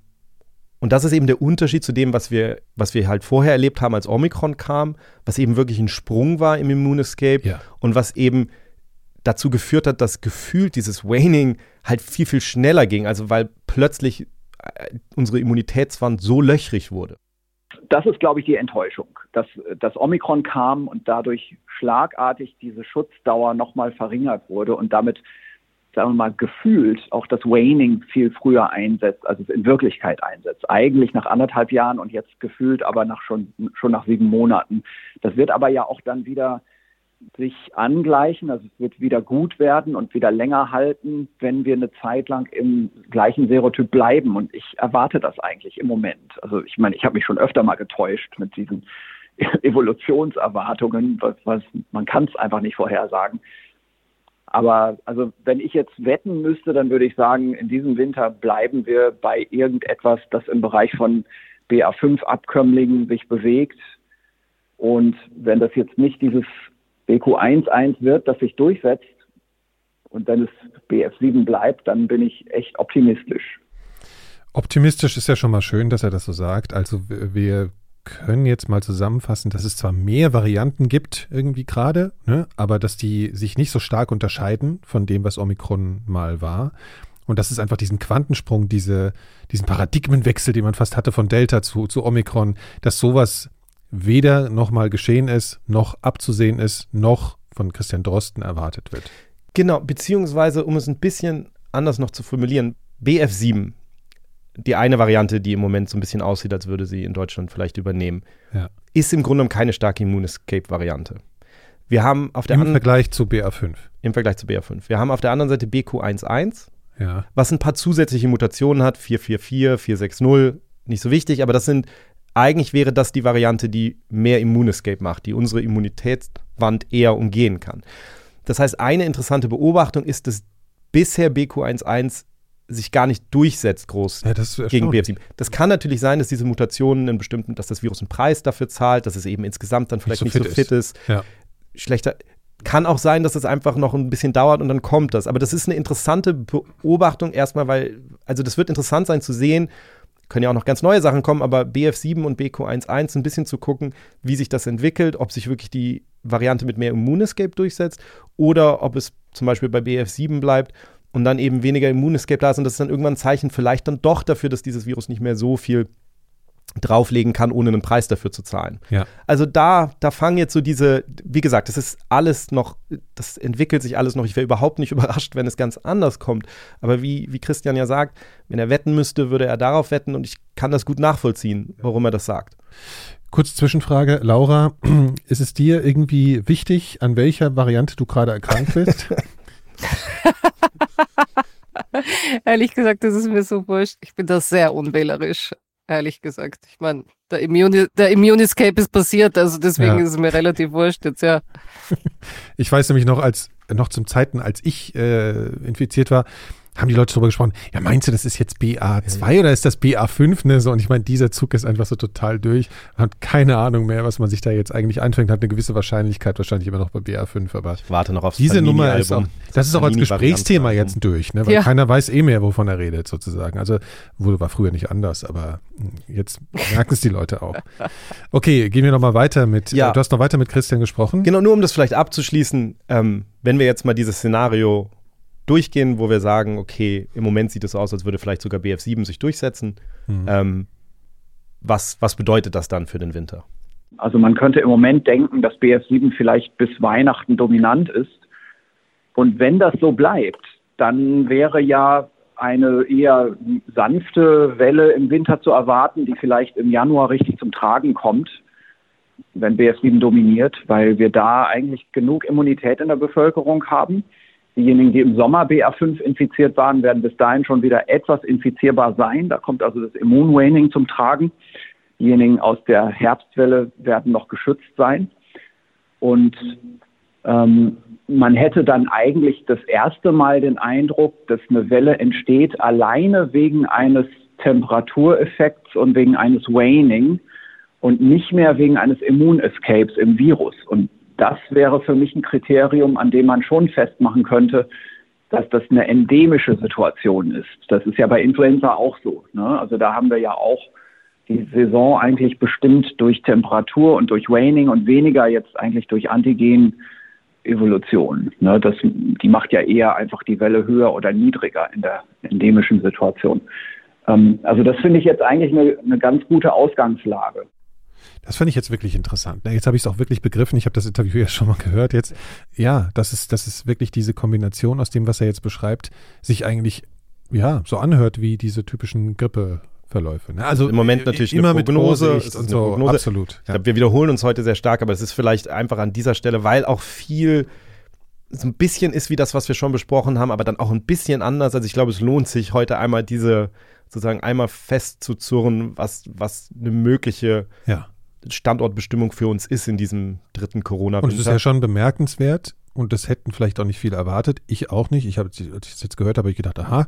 Und das ist eben der Unterschied zu dem, was wir, was wir halt vorher erlebt haben, als Omikron kam, was eben wirklich ein Sprung war im Immunescape ja. und was eben dazu geführt hat, dass gefühlt dieses Waning halt viel, viel schneller ging. Also weil plötzlich unsere Immunitätswand so löchrig wurde? Das ist, glaube ich, die Enttäuschung, dass das Omikron kam und dadurch schlagartig diese Schutzdauer nochmal verringert wurde und damit, sagen wir mal, gefühlt auch das Waning viel früher einsetzt, als es in Wirklichkeit einsetzt. Eigentlich nach anderthalb Jahren und jetzt gefühlt aber nach schon, schon nach sieben Monaten. Das wird aber ja auch dann wieder sich angleichen, also es wird wieder gut werden und wieder länger halten, wenn wir eine Zeit lang im gleichen Serotyp bleiben. Und ich erwarte das eigentlich im Moment. Also ich meine, ich habe mich schon öfter mal getäuscht mit diesen *laughs* Evolutionserwartungen, was, was man kann es einfach nicht vorhersagen. Aber also wenn ich jetzt wetten müsste, dann würde ich sagen, in diesem Winter bleiben wir bei irgendetwas, das im Bereich von BA5-Abkömmlingen sich bewegt. Und wenn das jetzt nicht dieses BQ11 wird, das sich durchsetzt und wenn es BF7 bleibt, dann bin ich echt optimistisch. Optimistisch ist ja schon mal schön, dass er das so sagt. Also wir können jetzt mal zusammenfassen, dass es zwar mehr Varianten gibt irgendwie gerade, ne, aber dass die sich nicht so stark unterscheiden von dem, was Omikron mal war. Und das ist einfach diesen Quantensprung, diese, diesen Paradigmenwechsel, den man fast hatte von Delta zu, zu Omikron, dass sowas weder nochmal geschehen ist, noch abzusehen ist, noch von Christian Drosten erwartet wird. Genau, beziehungsweise, um es ein bisschen anders noch zu formulieren, BF7, die eine Variante, die im Moment so ein bisschen aussieht, als würde sie in Deutschland vielleicht übernehmen, ja. ist im Grunde genommen keine starke Immunescape-Variante. Wir haben auf der Im Vergleich zu BA5. Im Vergleich zu BA5. Wir haben auf der anderen Seite BQ11, ja. was ein paar zusätzliche Mutationen hat, 444, 460, nicht so wichtig, aber das sind eigentlich wäre das die Variante, die mehr Immunescape macht, die unsere Immunitätswand eher umgehen kann. Das heißt, eine interessante Beobachtung ist, dass bisher BQ11 sich gar nicht durchsetzt groß Ja, das ist gegen erstaunlich. BF7. Das kann natürlich sein, dass diese Mutationen einen bestimmten, dass das Virus einen Preis dafür zahlt, dass es eben insgesamt dann vielleicht so nicht fit so fit ist. Ja. Schlechter. Kann auch sein, dass es einfach noch ein bisschen dauert und dann kommt das. Aber das ist eine interessante Beobachtung erstmal, weil, also das wird interessant sein zu sehen, können ja auch noch ganz neue Sachen kommen, aber BF7 und BQ11 ein bisschen zu gucken, wie sich das entwickelt, ob sich wirklich die Variante mit mehr Immunescape durchsetzt oder ob es zum Beispiel bei BF7 bleibt und dann eben weniger Immunescape da ist und das ist dann irgendwann ein Zeichen vielleicht dann doch dafür, dass dieses Virus nicht mehr so viel drauflegen kann, ohne einen Preis dafür zu zahlen. Ja. Also da, da fangen jetzt so diese, wie gesagt, das ist alles noch, das entwickelt sich alles noch. Ich wäre überhaupt nicht *laughs* überrascht, wenn es ganz anders kommt. Aber wie, wie Christian ja sagt, wenn er wetten müsste, würde er darauf wetten und ich kann das gut nachvollziehen, warum er das sagt. Kurze Zwischenfrage, Laura, *clears throat* ist es dir irgendwie wichtig, an welcher Variante du gerade erkrankt bist? *laughs* *laughs* Ehrlich gesagt, das ist mir so wurscht. Ich bin da sehr unwählerisch, ehrlich gesagt. Ich meine, der, Immuni der Immunescape ist passiert, also deswegen Ja. ist es mir relativ wurscht jetzt, ja. *laughs* Ich weiß nämlich noch, als noch zum Zeiten, als ich äh, infiziert war, haben die Leute darüber gesprochen, ja, meinst du, das ist jetzt BA2 oder ist das BA5? Ne? So, und ich meine, dieser Zug ist einfach so total durch. Man hat keine Ahnung mehr, was man sich da jetzt eigentlich einfängt, hat eine gewisse Wahrscheinlichkeit wahrscheinlich immer noch bei BA5, aber Ich warte noch aufs diese Nummer ist auch, Panini-Album. das ist auch als. Gesprächsthema jetzt durch, ne? weil Ja. keiner weiß eh mehr, wovon er redet sozusagen. Also wurde war früher nicht anders, aber mh, jetzt merken es die Leute auch. Okay, gehen wir nochmal weiter mit, Ja. äh, du hast noch weiter mit Christian gesprochen. Genau, nur um das vielleicht abzuschließen, ähm, wenn wir jetzt mal dieses Szenario durchgehen, wo wir sagen, okay, im Moment sieht es aus, als würde vielleicht sogar BF7 sich durchsetzen. Mhm. Ähm, was, was bedeutet das dann für den Winter? Also man könnte im Moment denken, dass BF7 vielleicht bis Weihnachten dominant ist. Und wenn das so bleibt, dann wäre ja eine eher sanfte Welle im Winter zu erwarten, die vielleicht im Januar richtig zum Tragen kommt, wenn BF7 dominiert, weil wir da eigentlich genug Immunität in der Bevölkerung haben. Diejenigen, die im Sommer BA5 infiziert waren, werden bis dahin schon wieder etwas infizierbar sein. Da kommt also das Immunwaning zum Tragen. Diejenigen aus der Herbstwelle werden noch geschützt sein. Und ähm, man hätte dann eigentlich das erste Mal den Eindruck, dass eine Welle entsteht alleine wegen eines Temperatureffekts und wegen eines Waning und nicht mehr wegen eines Immunescapes im Virus. Und das wäre für mich ein Kriterium, an dem man schon festmachen könnte, dass das eine endemische Situation ist. Das ist ja bei Influenza auch so. Ne? Also da haben wir ja auch die Saison eigentlich bestimmt durch Temperatur und durch Waning und weniger jetzt eigentlich durch Antigen-Evolution. Ne? Das, die macht ja eher einfach die Welle höher oder niedriger in der endemischen Situation. Ähm, also das finde ich jetzt eigentlich eine, eine ganz gute Ausgangslage. Das fand ich jetzt wirklich interessant. Jetzt habe ich es auch wirklich begriffen. Ich habe das Interview ja schon mal gehört. Jetzt, ja, das ist, das ist wirklich diese Kombination aus dem, was er jetzt beschreibt, sich eigentlich, ja, so anhört wie diese typischen Grippeverläufe. Ne? Also Im Moment natürlich immer eine mit Prognose, es ist und so. Prognose. Absolut. Ich glaube, wir wiederholen uns heute sehr stark, aber es ist vielleicht einfach an dieser Stelle, weil auch viel so ein bisschen ist wie das, was wir schon besprochen haben, aber dann auch ein bisschen anders. Also ich glaube, es lohnt sich heute einmal diese sozusagen einmal festzuzurren, was, was eine mögliche Ja. Standortbestimmung für uns ist in diesem dritten corona Und es ist ja schon bemerkenswert und das hätten vielleicht auch nicht viele erwartet. Ich auch nicht. Ich habe, es jetzt gehört habe ich gedacht, aha,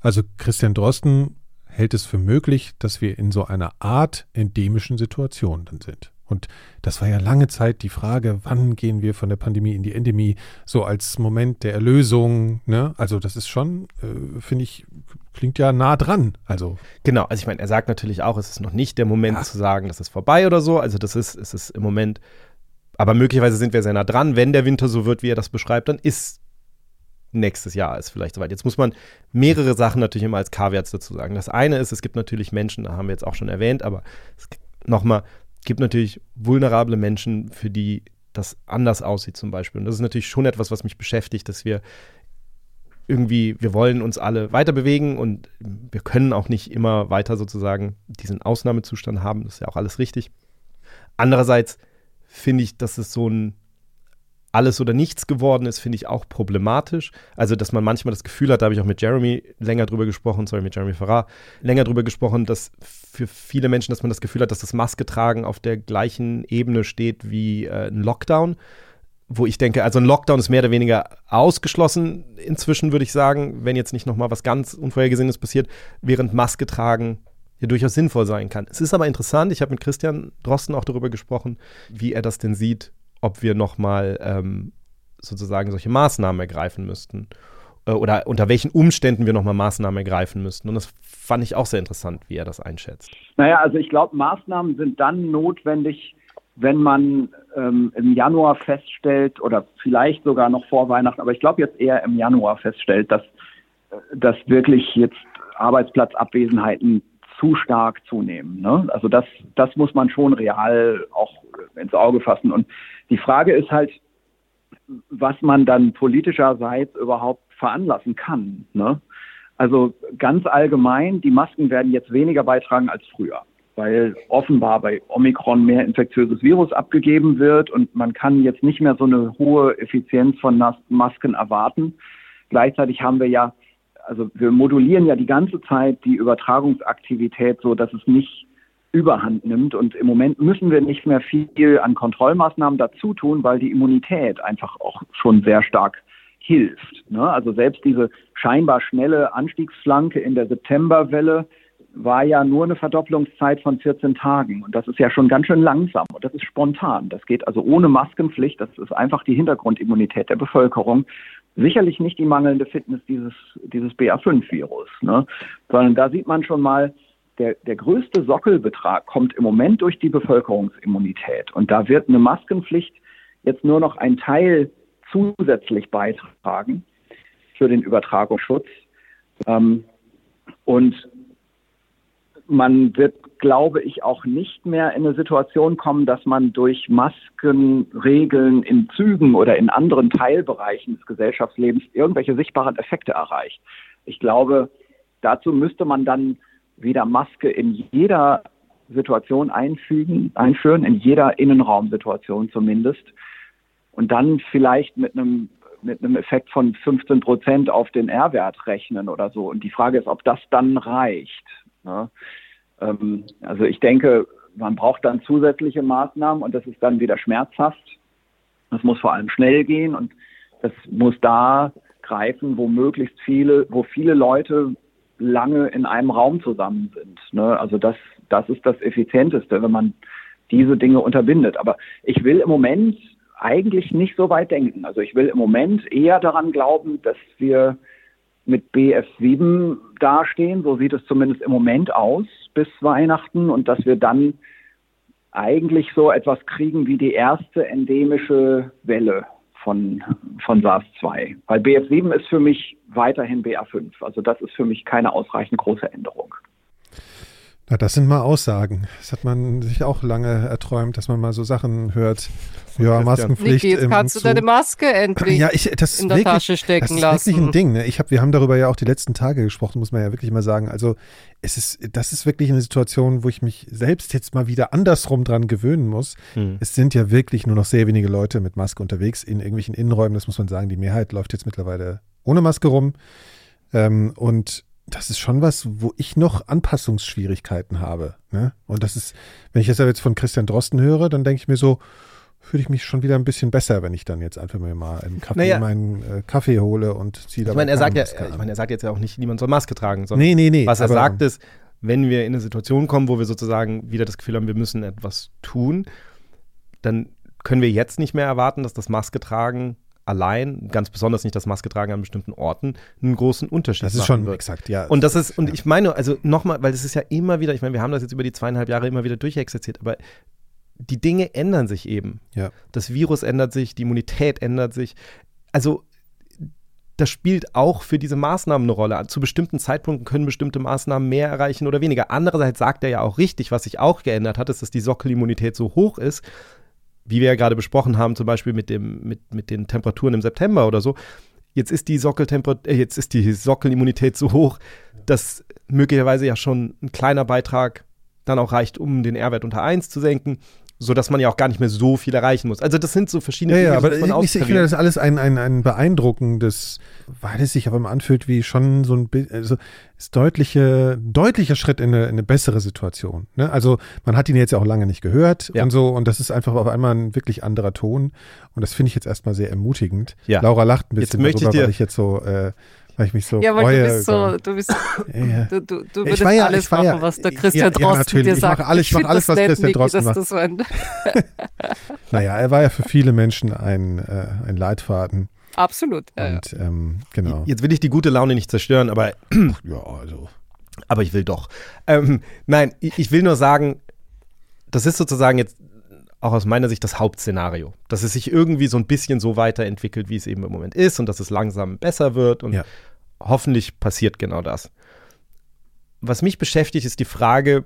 also Christian Drosten hält es für möglich, dass wir in so einer Art endemischen Situation dann sind. Und das war ja lange Zeit die Frage, wann gehen wir von der Pandemie in die Endemie, so als Moment der Erlösung. Ne? Also das ist schon, äh, finde ich, klingt ja nah dran. Also Genau, also ich meine, er sagt natürlich auch, es ist noch nicht der Moment Ja. zu sagen, das ist vorbei oder so. Also das ist, es ist im Moment, aber möglicherweise sind wir sehr nah dran. Wenn der Winter so wird, wie er das beschreibt, dann ist nächstes Jahr ist vielleicht soweit. Jetzt muss man mehrere Sachen natürlich immer als Kaviats dazu sagen. Das eine ist, es gibt natürlich Menschen, da haben wir jetzt auch schon erwähnt, aber es nochmal, gibt natürlich vulnerable Menschen, für die das anders aussieht zum Beispiel. Und das ist natürlich schon etwas, was mich beschäftigt, dass wir irgendwie, wir wollen uns alle weiter bewegen und wir können auch nicht immer weiter sozusagen diesen Ausnahmezustand haben. Das ist ja auch alles richtig. Andererseits finde ich, dass es so ein alles oder nichts geworden ist, finde ich auch problematisch. Also, dass man manchmal das Gefühl hat, da habe ich auch mit Jeremy länger drüber gesprochen, sorry, mit Jeremy Farrar, länger drüber gesprochen, dass für viele Menschen, dass man das Gefühl hat, dass das Maske tragen auf der gleichen Ebene steht wie äh, ein Lockdown wo ich denke, also ein Lockdown ist mehr oder weniger ausgeschlossen inzwischen, würde ich sagen, wenn jetzt nicht nochmal was ganz Unvorhergesehenes passiert, während Maske tragen ja durchaus sinnvoll sein kann. Es ist aber interessant, ich habe mit Christian Drosten auch darüber gesprochen, wie er das denn sieht, ob wir nochmal ähm, sozusagen solche Maßnahmen ergreifen müssten äh, oder unter welchen Umständen wir nochmal Maßnahmen ergreifen müssten. Und das fand ich auch sehr interessant, wie er das einschätzt. Naja, also ich glaube, Maßnahmen sind dann notwendig, wenn man ähm, im Januar feststellt oder vielleicht sogar noch vor Weihnachten, aber ich glaube jetzt eher im Januar feststellt, dass, äh, dass wirklich jetzt Arbeitsplatzabwesenheiten zu stark zunehmen. Ne? Also das, das muss man schon real auch ins Auge fassen. Und die Frage ist halt, was man dann politischerseits überhaupt veranlassen kann. Ne? Also ganz allgemein, die Masken werden jetzt weniger beitragen als früher weil offenbar bei Omikron mehr infektiöses Virus abgegeben wird und man kann jetzt nicht mehr so eine hohe Effizienz von Masken erwarten. Gleichzeitig haben wir ja, also wir modulieren ja die ganze Zeit die Übertragungsaktivität so, dass es nicht überhand nimmt. Und im Moment müssen wir nicht mehr viel an Kontrollmaßnahmen dazu tun, weil die Immunität einfach auch schon sehr stark hilft. Ne? Also selbst diese scheinbar schnelle Anstiegsflanke in der Septemberwelle war ja nur eine Verdopplungszeit von 14 Tagen. Und das ist ja schon ganz schön langsam und das ist spontan. Das geht also ohne Maskenpflicht. Das ist einfach die Hintergrundimmunität der Bevölkerung. Sicherlich nicht die mangelnde Fitness dieses, dieses BA5-Virus, ne? sondern da sieht man schon mal, der, der größte Sockelbetrag kommt im Moment durch die Bevölkerungsimmunität. Und da wird eine Maskenpflicht jetzt nur noch ein Teil zusätzlich beitragen für den Übertragungsschutz. Ähm, und man wird, glaube ich, auch nicht mehr in eine Situation kommen, dass man durch Maskenregeln in Zügen oder in anderen Teilbereichen des Gesellschaftslebens irgendwelche sichtbaren Effekte erreicht. Ich glaube, dazu müsste man dann wieder Maske in jeder Situation einfügen, einführen, in jeder Innenraumsituation zumindest. Und dann vielleicht mit einem mit einem Effekt von 15 Prozent auf den R-Wert rechnen oder so. Und die Frage ist, ob das dann reicht. Ne? Ähm, also ich denke, man braucht dann zusätzliche Maßnahmen und das ist dann wieder schmerzhaft. Das muss vor allem schnell gehen und das muss da greifen, wo möglichst viele, wo viele Leute lange in einem Raum zusammen sind. Ne? Also das, das ist das Effizienteste, wenn man diese Dinge unterbindet. Aber ich will im Moment eigentlich nicht so weit denken. Also ich will im Moment eher daran glauben, dass wir mit BF7 dastehen. So sieht es zumindest im Moment aus bis Weihnachten und dass wir dann eigentlich so etwas kriegen wie die erste endemische Welle von, von SARS-2. Weil BF7 ist für mich weiterhin BA5. Also das ist für mich keine ausreichend große Änderung. Na, das sind mal Aussagen. Das hat man sich auch lange erträumt, dass man mal so Sachen hört. Ja, Maskenpflicht. Niki, jetzt kannst du deine Maske endlich ja, ich, das in der wirklich, Tasche stecken das ist lassen. wirklich ein Ding. Ne? Ich hab, wir haben darüber ja auch die letzten Tage gesprochen, muss man ja wirklich mal sagen. Also es ist, das ist wirklich eine Situation, wo ich mich selbst jetzt mal wieder andersrum dran gewöhnen muss. Hm. Es sind ja wirklich nur noch sehr wenige Leute mit Maske unterwegs in irgendwelchen Innenräumen. Das muss man sagen. Die Mehrheit läuft jetzt mittlerweile ohne Maske rum. Ähm, und das ist schon was, wo ich noch Anpassungsschwierigkeiten habe. Ne? Und das ist, wenn ich das jetzt von Christian Drosten höre, dann denke ich mir so, fühle ich mich schon wieder ein bisschen besser, wenn ich dann jetzt einfach mir mal einen Kaffee, naja. meinen äh, Kaffee hole und ziehe da Ich meine, er sagt ja, ich meine, er sagt jetzt ja auch nicht, niemand soll Maske tragen, sondern nee, nee, nee, was er sagt ist, wenn wir in eine Situation kommen, wo wir sozusagen wieder das Gefühl haben, wir müssen etwas tun, dann können wir jetzt nicht mehr erwarten, dass das Maske tragen allein, ganz besonders nicht das Maske tragen an bestimmten Orten, einen großen Unterschied Das ist schon wird. exakt, ja. Und das ist, und ja. ich meine, also nochmal, weil das ist ja immer wieder, ich meine, wir haben das jetzt über die zweieinhalb Jahre immer wieder durchexerziert, aber die Dinge ändern sich eben. Ja. Das Virus ändert sich, die Immunität ändert sich. Also das spielt auch für diese Maßnahmen eine Rolle. Zu bestimmten Zeitpunkten können bestimmte Maßnahmen mehr erreichen oder weniger. Andererseits sagt er ja auch richtig, was sich auch geändert hat, ist, dass die Sockelimmunität so hoch ist, wie wir ja gerade besprochen haben, zum Beispiel mit, dem, mit, mit den Temperaturen im September oder so, jetzt ist die Sockeltemperatur, äh, jetzt ist die Sockelimmunität so hoch, dass möglicherweise ja schon ein kleiner Beitrag dann auch reicht, um den R-Wert unter 1 zu senken. Sodass man ja auch gar nicht mehr so viel erreichen muss. Also das sind so verschiedene ja, Dinge, ja, aber man ich, ich finde das alles ein, ein, ein beeindruckendes, weil es sich aber immer anfühlt wie schon so ein also ist deutliche, deutlicher Schritt in eine, in eine bessere Situation. Ne? Also man hat ihn jetzt ja auch lange nicht gehört Ja. und so und das ist einfach auf einmal ein wirklich anderer Ton und das finde ich jetzt erstmal sehr ermutigend. Ja. Laura lacht ein Jetzt bisschen ich darüber, dir- weil ich jetzt so, äh, weil ich mich so Ja, weil freue. du bist so, du bist, Ja, du, du, du Ich würdest ja- alles machen, ja- was der Christian ja, Drosten natürlich. dir Ich mache sagt. alles- ich mache alles, was Christian Drosten macht. das *laughs* so Naja, er war ja für viele Menschen ein, äh, ein Leitfaden Absolut. Und ähm, genau. Jetzt will ich die gute Laune nicht zerstören, aber, Ja, also aber ich will doch. Ähm, nein, ich, ich will nur sagen, das ist sozusagen jetzt auch aus meiner Sicht das Hauptszenario, dass es sich irgendwie so ein bisschen so weiterentwickelt, wie es eben im Moment ist und dass es langsam besser wird und Ja. hoffentlich passiert genau das. Was mich beschäftigt, ist die Frage,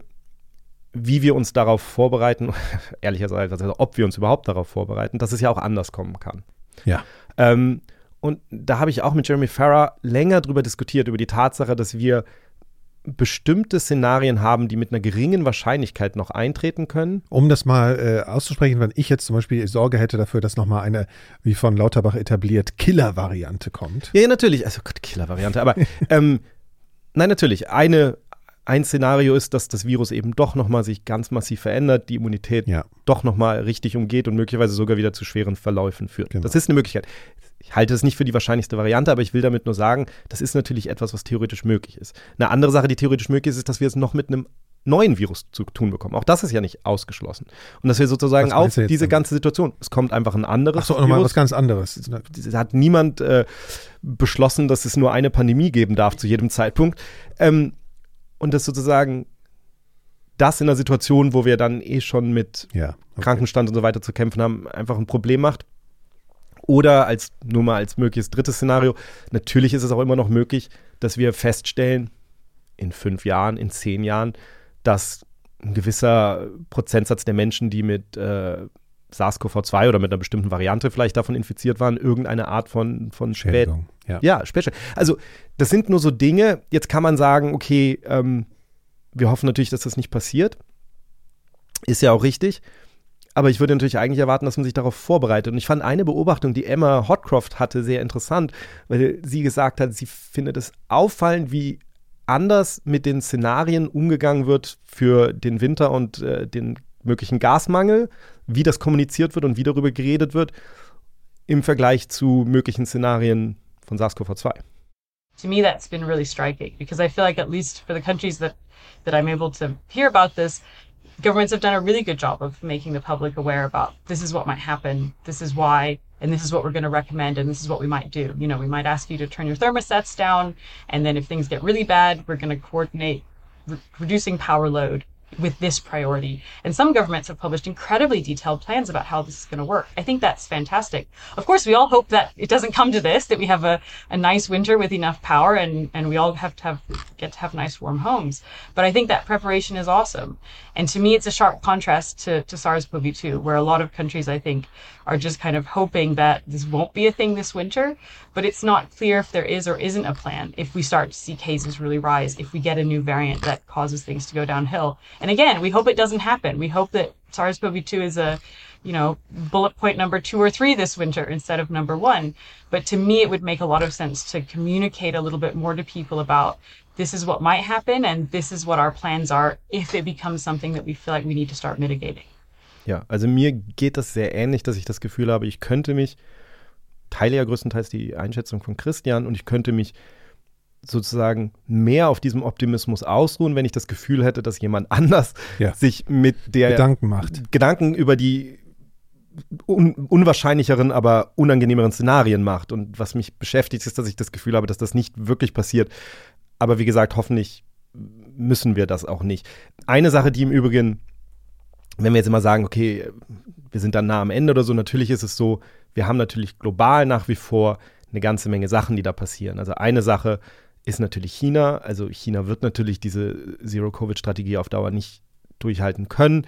wie wir uns darauf vorbereiten, *laughs* ehrlicherweise, also ob wir uns überhaupt darauf vorbereiten, dass es ja auch anders kommen kann. Ja. Ähm, und da habe ich auch mit Jeremy Farrar länger drüber diskutiert, über die Tatsache, dass wir bestimmte Szenarien haben, die mit einer geringen Wahrscheinlichkeit noch eintreten können. Um das mal äh, auszusprechen, wenn ich jetzt zum Beispiel Sorge hätte dafür, dass nochmal eine, wie von Lauterbach etabliert, Killer-Variante kommt. Ja, ja, natürlich. Also Gott, Killer-Variante. Aber *laughs* ähm, nein, natürlich. Eine, ein Szenario ist, dass das Virus eben doch nochmal sich ganz massiv verändert, die Immunität Ja. doch nochmal richtig umgeht und möglicherweise sogar wieder zu schweren Verläufen führt. Genau. Das ist eine Möglichkeit. Ich halte es nicht für die wahrscheinlichste Variante, aber ich will damit nur sagen, das ist natürlich etwas, was theoretisch möglich ist. Eine andere Sache, die theoretisch möglich ist, ist, dass wir es noch mit einem neuen Virus zu tun bekommen. Auch das ist ja nicht ausgeschlossen. Und dass wir sozusagen auf diese damit? ganze Situation, es kommt einfach ein anderes Achso, nochmal was ganz anderes. es hat niemand äh, beschlossen, dass es nur eine Pandemie geben darf zu jedem Zeitpunkt. Ähm, und das sozusagen das in einer Situation, wo wir dann eh schon mit Ja. okay. Krankenstand und so weiter zu kämpfen haben, einfach ein Problem macht. Oder als nur mal als mögliches drittes Szenario, natürlich ist es auch immer noch möglich, dass wir feststellen, in fünf Jahren, in zehn Jahren, dass ein gewisser Prozentsatz der Menschen, die mit äh, SARS-CoV-2 oder mit einer bestimmten Variante vielleicht davon infiziert waren, irgendeine Art von, von spät, Schädigung. Ja. ja, Spätstellen. Also, das sind nur so Dinge. Jetzt kann man sagen, okay, ähm, wir hoffen natürlich, dass das nicht passiert. Ist ja auch richtig. Aber ich würde natürlich eigentlich erwarten, dass man sich darauf vorbereitet. Und ich fand eine Beobachtung, die Emma Hotcroft hatte, sehr interessant, weil sie gesagt hat, sie findet es auffallend, wie anders mit den Szenarien umgegangen wird für den Winter und äh, den möglichen Gasmangel, wie das kommuniziert wird und wie darüber geredet wird, im Vergleich zu möglichen Szenarien von SARS-CoV-2. to me that's been really striking because I feel like at least for the countries that that I'm able to hear about this, governments have done a really good job of making the public aware about this is what might happen, this is why, and this is what we're going to recommend, and this is what we might do. You know, we might ask you to turn your thermostats down, and then if things get really bad, we're going to coordinate re- reducing power load with this priority. And some governments have published incredibly detailed plans about how this is going to work. I think that's fantastic. Of course, we all hope that it doesn't come to this, that we have a, a nice winter with enough power and, and we all have to have, get to have nice warm homes. But I think that preparation is awesome. And to me, it's a sharp contrast to, to SARS-CoV-2, where a lot of countries, I think, are just kind of hoping that this won't be a thing this winter, but it's not clear if there is or isn't a plan if we start to see cases really rise, if we get a new variant that causes things to go downhill. And again, we hope it doesn't happen. We hope that SARS-CoV-2 is a, you know, bullet point number two or three this winter instead of number one. But to me, it would make a lot of sense to communicate a little bit more to people about this is what might happen and this is what our plans are if it becomes something that we feel like we need to start mitigating. Ja, also mir geht das sehr ähnlich, dass ich das Gefühl habe, ich könnte mich, teile ja größtenteils die Einschätzung von Christian und ich könnte mich sozusagen mehr auf diesem Optimismus ausruhen, wenn ich das Gefühl hätte, dass jemand *laughs* anders Ja. sich mit der Gedanken macht. Gedanken über die un unwahrscheinlicheren, aber unangenehmeren Szenarien macht. Und was mich beschäftigt, ist, dass ich das Gefühl habe, dass das nicht wirklich passiert. Aber wie gesagt, hoffentlich müssen wir das auch nicht. Eine Sache, die im Übrigen, wenn wir jetzt immer sagen, okay, wir sind dann nah am Ende oder so, natürlich ist es so, wir haben natürlich global nach wie vor eine ganze Menge Sachen, die da passieren. Also eine Sache ist natürlich China. Also China wird natürlich diese Zero-Covid-Strategie auf Dauer nicht durchhalten können.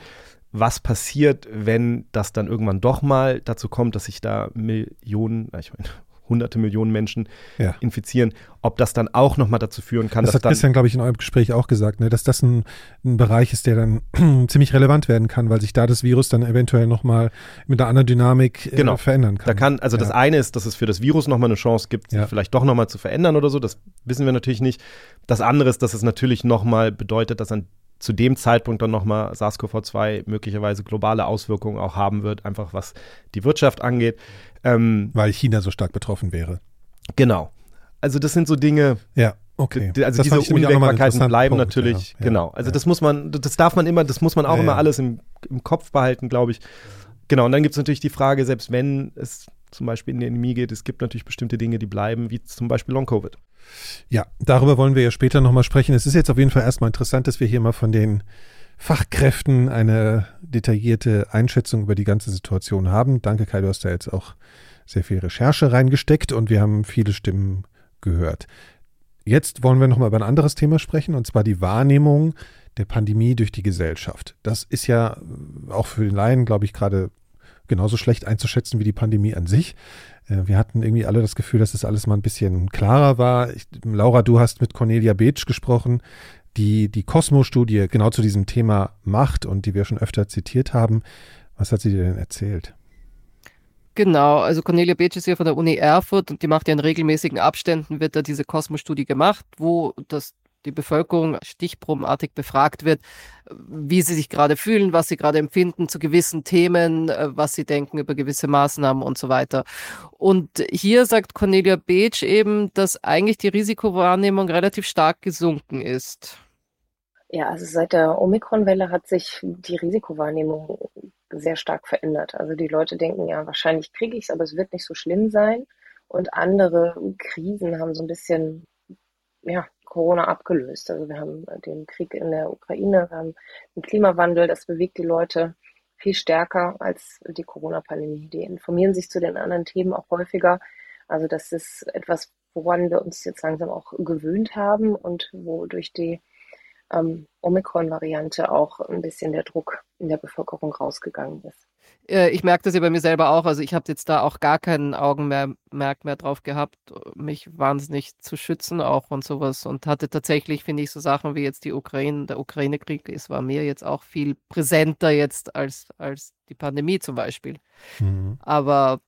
Was passiert, wenn das dann irgendwann doch mal dazu kommt, dass sich da Millionen, ich meine hunderte Millionen Menschen Ja. infizieren, ob das dann auch nochmal dazu führen kann, Das dass hat dann Christian, glaube ich, in eurem Gespräch auch gesagt, ne, dass das ein, ein Bereich ist, der dann *clears throat* ziemlich relevant werden kann, weil sich da das Virus dann eventuell nochmal mit einer anderen Dynamik äh, Genau. verändern kann. Da kann, also das Ja. eine ist, dass es für das Virus nochmal eine Chance gibt, sich Ja. vielleicht doch nochmal zu verändern oder so. Das wissen wir natürlich nicht. Das andere ist, dass es natürlich nochmal bedeutet, dass an zu dem Zeitpunkt dann nochmal SARS-CoV-2 möglicherweise globale Auswirkungen auch haben wird, einfach was die Wirtschaft angeht. Ähm, Weil China so stark betroffen wäre. genau. Also das sind so Dinge, Ja, okay. also Das diese Unwägbarkeiten bleiben Punkt, natürlich, ja, genau. Also ja. das muss man, das darf man immer, das muss man auch Ja, immer alles im, im Kopf behalten, glaube ich. Genau, und dann gibt es natürlich die Frage, selbst wenn es zum Beispiel in die Endemie geht, es gibt natürlich bestimmte Dinge, die bleiben, wie zum Beispiel Long-Covid. Ja, darüber wollen wir ja später nochmal sprechen. Es ist jetzt auf jeden Fall erstmal interessant, dass wir hier mal von den Fachkräften eine detaillierte Einschätzung über die ganze Situation haben. Danke, Kai, du hast da jetzt auch sehr viel Recherche reingesteckt und wir haben viele Stimmen gehört. Jetzt wollen wir nochmal über ein anderes Thema sprechen, und zwar die Wahrnehmung der Pandemie durch die Gesellschaft. Das ist ja auch für den Laien, glaube ich, gerade genauso schlecht einzuschätzen wie die Pandemie an sich. Äh, Wir hatten irgendwie alle das Gefühl, dass das alles mal ein bisschen klarer war. Ich, Laura, du hast mit Cornelia Beetsch gesprochen, die die Cosmo-Studie genau zu diesem Thema macht und die wir schon öfter zitiert haben. Was hat sie dir denn erzählt? Genau, also Cornelia Beetsch ist hier von der Uni Erfurt und die macht ja in regelmäßigen Abständen, wird da diese Kosmos-Studie gemacht, wo das die Bevölkerung stichprobenartig befragt wird, wie sie sich gerade fühlen, was sie gerade empfinden zu gewissen Themen, äh, was sie denken über gewisse Maßnahmen und so weiter. Und hier sagt Cornelia Beetsch eben, dass eigentlich die Risikowahrnehmung relativ stark gesunken ist. Ja, also seit der Omikron-Welle hat sich die Risikowahrnehmung sehr stark verändert. Also die Leute denken, ja, wahrscheinlich kriege ich es, aber es wird nicht so schlimm sein. Und andere Krisen haben so ein bisschen, ja, Corona abgelöst. Also wir haben den Krieg in der Ukraine, wir haben den Klimawandel, das bewegt die Leute viel stärker als die Corona-Pandemie. Die informieren sich zu den anderen Themen auch häufiger. Also das ist etwas, woran wir uns jetzt langsam auch gewöhnt haben und wo durch die ähm, Omikron-Variante auch ein bisschen der Druck in der Bevölkerung rausgegangen ist. Äh, Ich merke das ja bei mir selber auch. Also ich habe jetzt da auch gar keinen Augenmerk mehr drauf gehabt, mich wahnsinnig zu schützen auch und sowas. Und hatte tatsächlich, finde ich, so Sachen wie jetzt die Ukraine, der Ukraine-Krieg, es war mir jetzt auch viel präsenter jetzt als, als die Pandemie zum Beispiel. Mhm. Aber,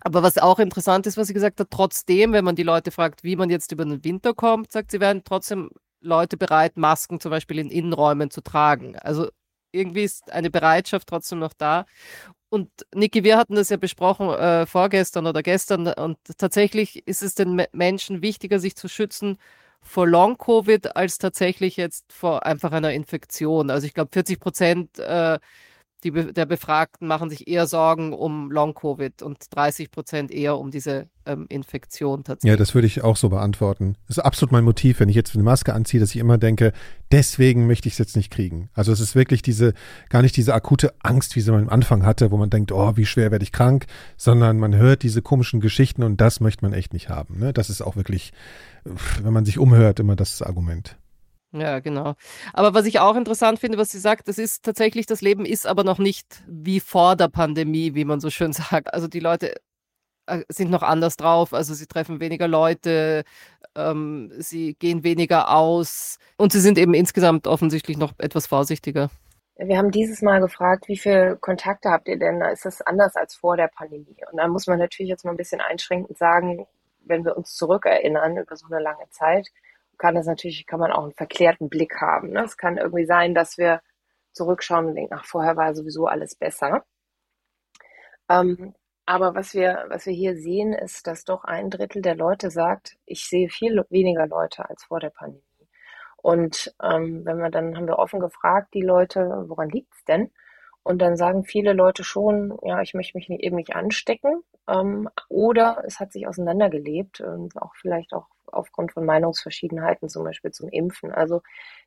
aber was auch interessant ist, was sie gesagt hat, trotzdem, wenn man die Leute fragt, wie man jetzt über den Winter kommt, sagt sie, werden trotzdem Leute bereit, Masken zum Beispiel in Innenräumen zu tragen. Also irgendwie ist eine Bereitschaft trotzdem noch da. Und Niki, wir hatten das ja besprochen äh, vorgestern oder gestern und tatsächlich ist es den Me- Menschen wichtiger, sich zu schützen vor Long-Covid als tatsächlich jetzt vor einfach einer Infektion. Also ich glaube, 40 Prozent äh, die, der Befragten machen sich eher Sorgen um Long-Covid und 30 Prozent eher um diese ähm, Infektion tatsächlich. Ja, das würde ich auch so beantworten. Das ist absolut mein Motiv, wenn ich jetzt eine Maske anziehe, dass ich immer denke, deswegen möchte ich es jetzt nicht kriegen. Also es ist wirklich diese, gar nicht diese akute Angst, wie sie man am Anfang hatte, wo man denkt, oh, wie schwer werde ich krank, sondern man hört diese komischen Geschichten und das möchte man echt nicht haben. Ne? Das ist auch wirklich, wenn man sich umhört, immer das Argument. Ja, genau. Aber was ich auch interessant finde, was sie sagt, das ist tatsächlich, das Leben ist aber noch nicht wie vor der Pandemie, wie man so schön *laughs* sagt. Also die Leute äh, sind noch anders drauf, also sie treffen weniger Leute, ähm, sie gehen weniger aus und sie sind eben insgesamt offensichtlich noch etwas vorsichtiger. Wir haben dieses Mal gefragt, wie viele Kontakte habt ihr denn? Ist das anders als vor der Pandemie? Und da muss man natürlich jetzt mal ein bisschen einschränkend sagen, wenn wir uns zurückerinnern über so eine lange Zeit, kann das natürlich, kann man auch einen verklärten Blick haben. Ne? Es kann irgendwie sein, dass wir zurückschauen und denken, ach, vorher war sowieso alles besser. Ähm, aber was wir, was wir hier sehen, ist, dass doch ein Drittel der Leute sagt, ich sehe viel weniger Leute als vor der Pandemie. Und ähm, wenn wir dann haben wir offen gefragt, die Leute, woran liegt's denn? Und dann sagen viele Leute schon, ja, ich möchte mich nicht, eben nicht anstecken. Ähm, oder es hat sich auseinandergelebt und auch vielleicht auch aufgrund von Meinungsverschiedenheiten, zum Beispiel zum Impfen. Also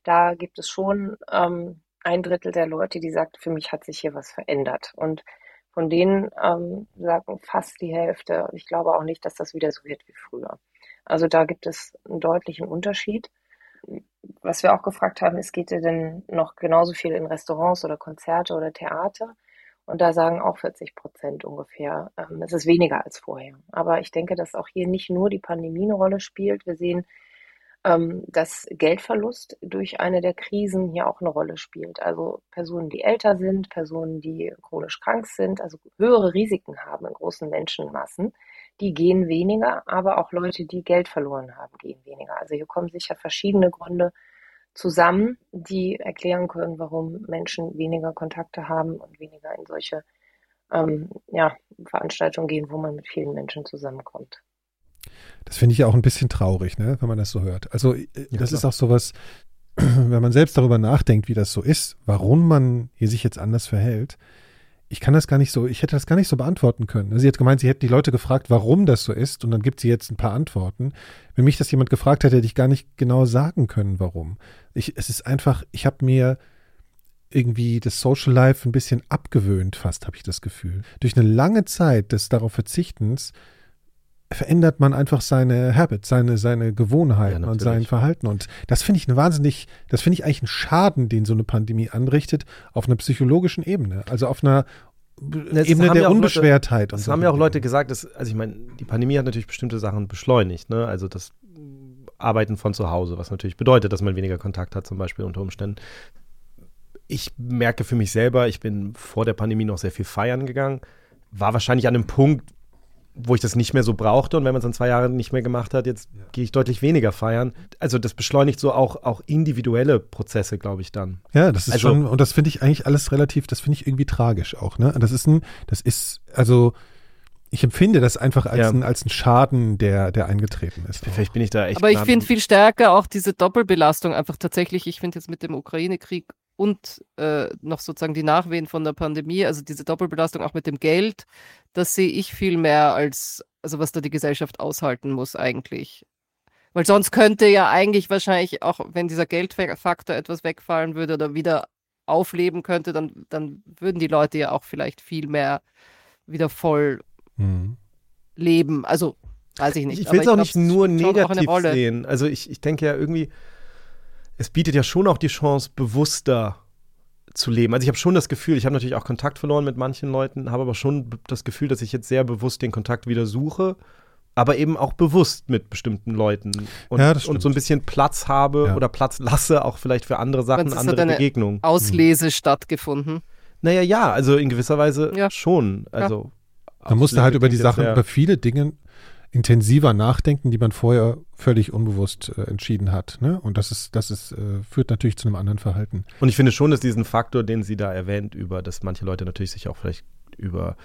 da gibt es schon ähm, ein Drittel der Leute, die sagt, für mich hat sich hier was verändert. Und von denen ähm, sagen fast die Hälfte, ich glaube auch nicht, dass das wieder so wird wie früher. Also da gibt es einen deutlichen Unterschied. Was wir auch gefragt haben, ist, geht ihr denn noch genauso viel in Restaurants oder Konzerte oder Theater? Und da sagen auch 40 Prozent ungefähr, ähm, es ist weniger als vorher. Aber ich denke, dass auch hier nicht nur die Pandemie eine Rolle spielt. Wir sehen, ähm, dass Geldverlust durch eine der Krisen hier auch eine Rolle spielt. Also Personen, die älter sind, Personen, die chronisch krank sind, also höhere Risiken haben in großen Menschenmassen, die gehen weniger, aber auch Leute, die Geld verloren haben, gehen weniger. Also hier kommen sicher verschiedene Gründe zusammen, die erklären können, warum Menschen weniger Kontakte haben und weniger in solche ähm, ja, Veranstaltungen gehen, wo man mit vielen Menschen zusammenkommt. Das finde ich ja auch ein bisschen traurig, ne, wenn man das so hört. Also äh, das ja, ist auch sowas, *clears throat* wenn man selbst darüber nachdenkt, wie das so ist, warum man hier sich jetzt anders verhält, ich kann das gar nicht so, ich hätte das gar nicht so beantworten können. Sie hat gemeint, sie hätte die Leute gefragt, warum das so ist, und dann gibt sie jetzt ein paar Antworten. Wenn mich das jemand gefragt hätte, hätte ich gar nicht genau sagen können, warum. Ich, es ist einfach, ich habe mir irgendwie das Social Life ein bisschen abgewöhnt, fast habe ich das Gefühl. Durch eine lange Zeit des darauf Verzichtens verändert man einfach seine Habits, seine, seine Gewohnheiten ja, und sein Verhalten. Und das finde ich eine wahnsinnig, das finde ich eigentlich einen Schaden, den so eine Pandemie anrichtet, auf einer psychologischen Ebene. Also auf einer das Ebene der Unbeschwertheit. Leute, das haben ja auch Leute gesagt, dass, also ich meine, die Pandemie hat natürlich bestimmte Sachen beschleunigt, ne? Also das Arbeiten von zu Hause, was natürlich bedeutet, dass man weniger Kontakt hat, zum Beispiel unter Umständen. Ich merke für mich selber, ich bin vor der Pandemie noch sehr viel feiern gegangen, war wahrscheinlich an einem Punkt, wo ich das nicht mehr so brauchte und wenn man es dann zwei Jahre nicht mehr gemacht hat, jetzt ja. gehe ich deutlich weniger feiern. Also das beschleunigt so auch, auch individuelle Prozesse, glaube ich dann. Ja, das ist also, schon, und das finde ich eigentlich alles relativ, das finde ich irgendwie tragisch auch, ne? Das ist ein, das ist, also ich empfinde das einfach als, ja. ein, als ein Schaden, der, der eingetreten ist. Vielleicht bin ich da echt. Aber ich finde viel stärker auch diese Doppelbelastung einfach tatsächlich, ich finde jetzt mit dem Ukraine-Krieg und äh, noch sozusagen die Nachwehen von der Pandemie, also diese Doppelbelastung auch mit dem Geld, das sehe ich viel mehr als, also was da die Gesellschaft aushalten muss eigentlich. Weil sonst könnte ja eigentlich wahrscheinlich auch, wenn dieser Geldfaktor etwas wegfallen würde oder wieder aufleben könnte, dann, dann würden die Leute ja auch vielleicht viel mehr wieder voll mhm. leben. Also, weiß ich nicht. Ich will es auch nicht nur negativ sehen. Also ich, ich denke ja irgendwie, es bietet ja schon auch die Chance, bewusster zu leben. Also ich habe schon das Gefühl, ich habe natürlich auch Kontakt verloren mit manchen Leuten, habe aber schon das Gefühl, dass ich jetzt sehr bewusst den Kontakt wieder suche, aber eben auch bewusst mit bestimmten Leuten und, ja, und so ein bisschen Platz habe ja. oder Platz lasse, auch vielleicht für andere Sachen, Meinst, andere Begegnungen. Auslese mhm. stattgefunden. Naja, ja, also in gewisser Weise ja. schon. Also man musste halt über die Sachen, über viele Dinge intensiver nachdenken, die man vorher völlig unbewusst äh, entschieden hat. Ne? Und das ist, das ist, äh, führt natürlich zu einem anderen Verhalten. Und ich finde schon, dass diesen Faktor, den sie da erwähnt, über, dass manche Leute natürlich sich auch vielleicht über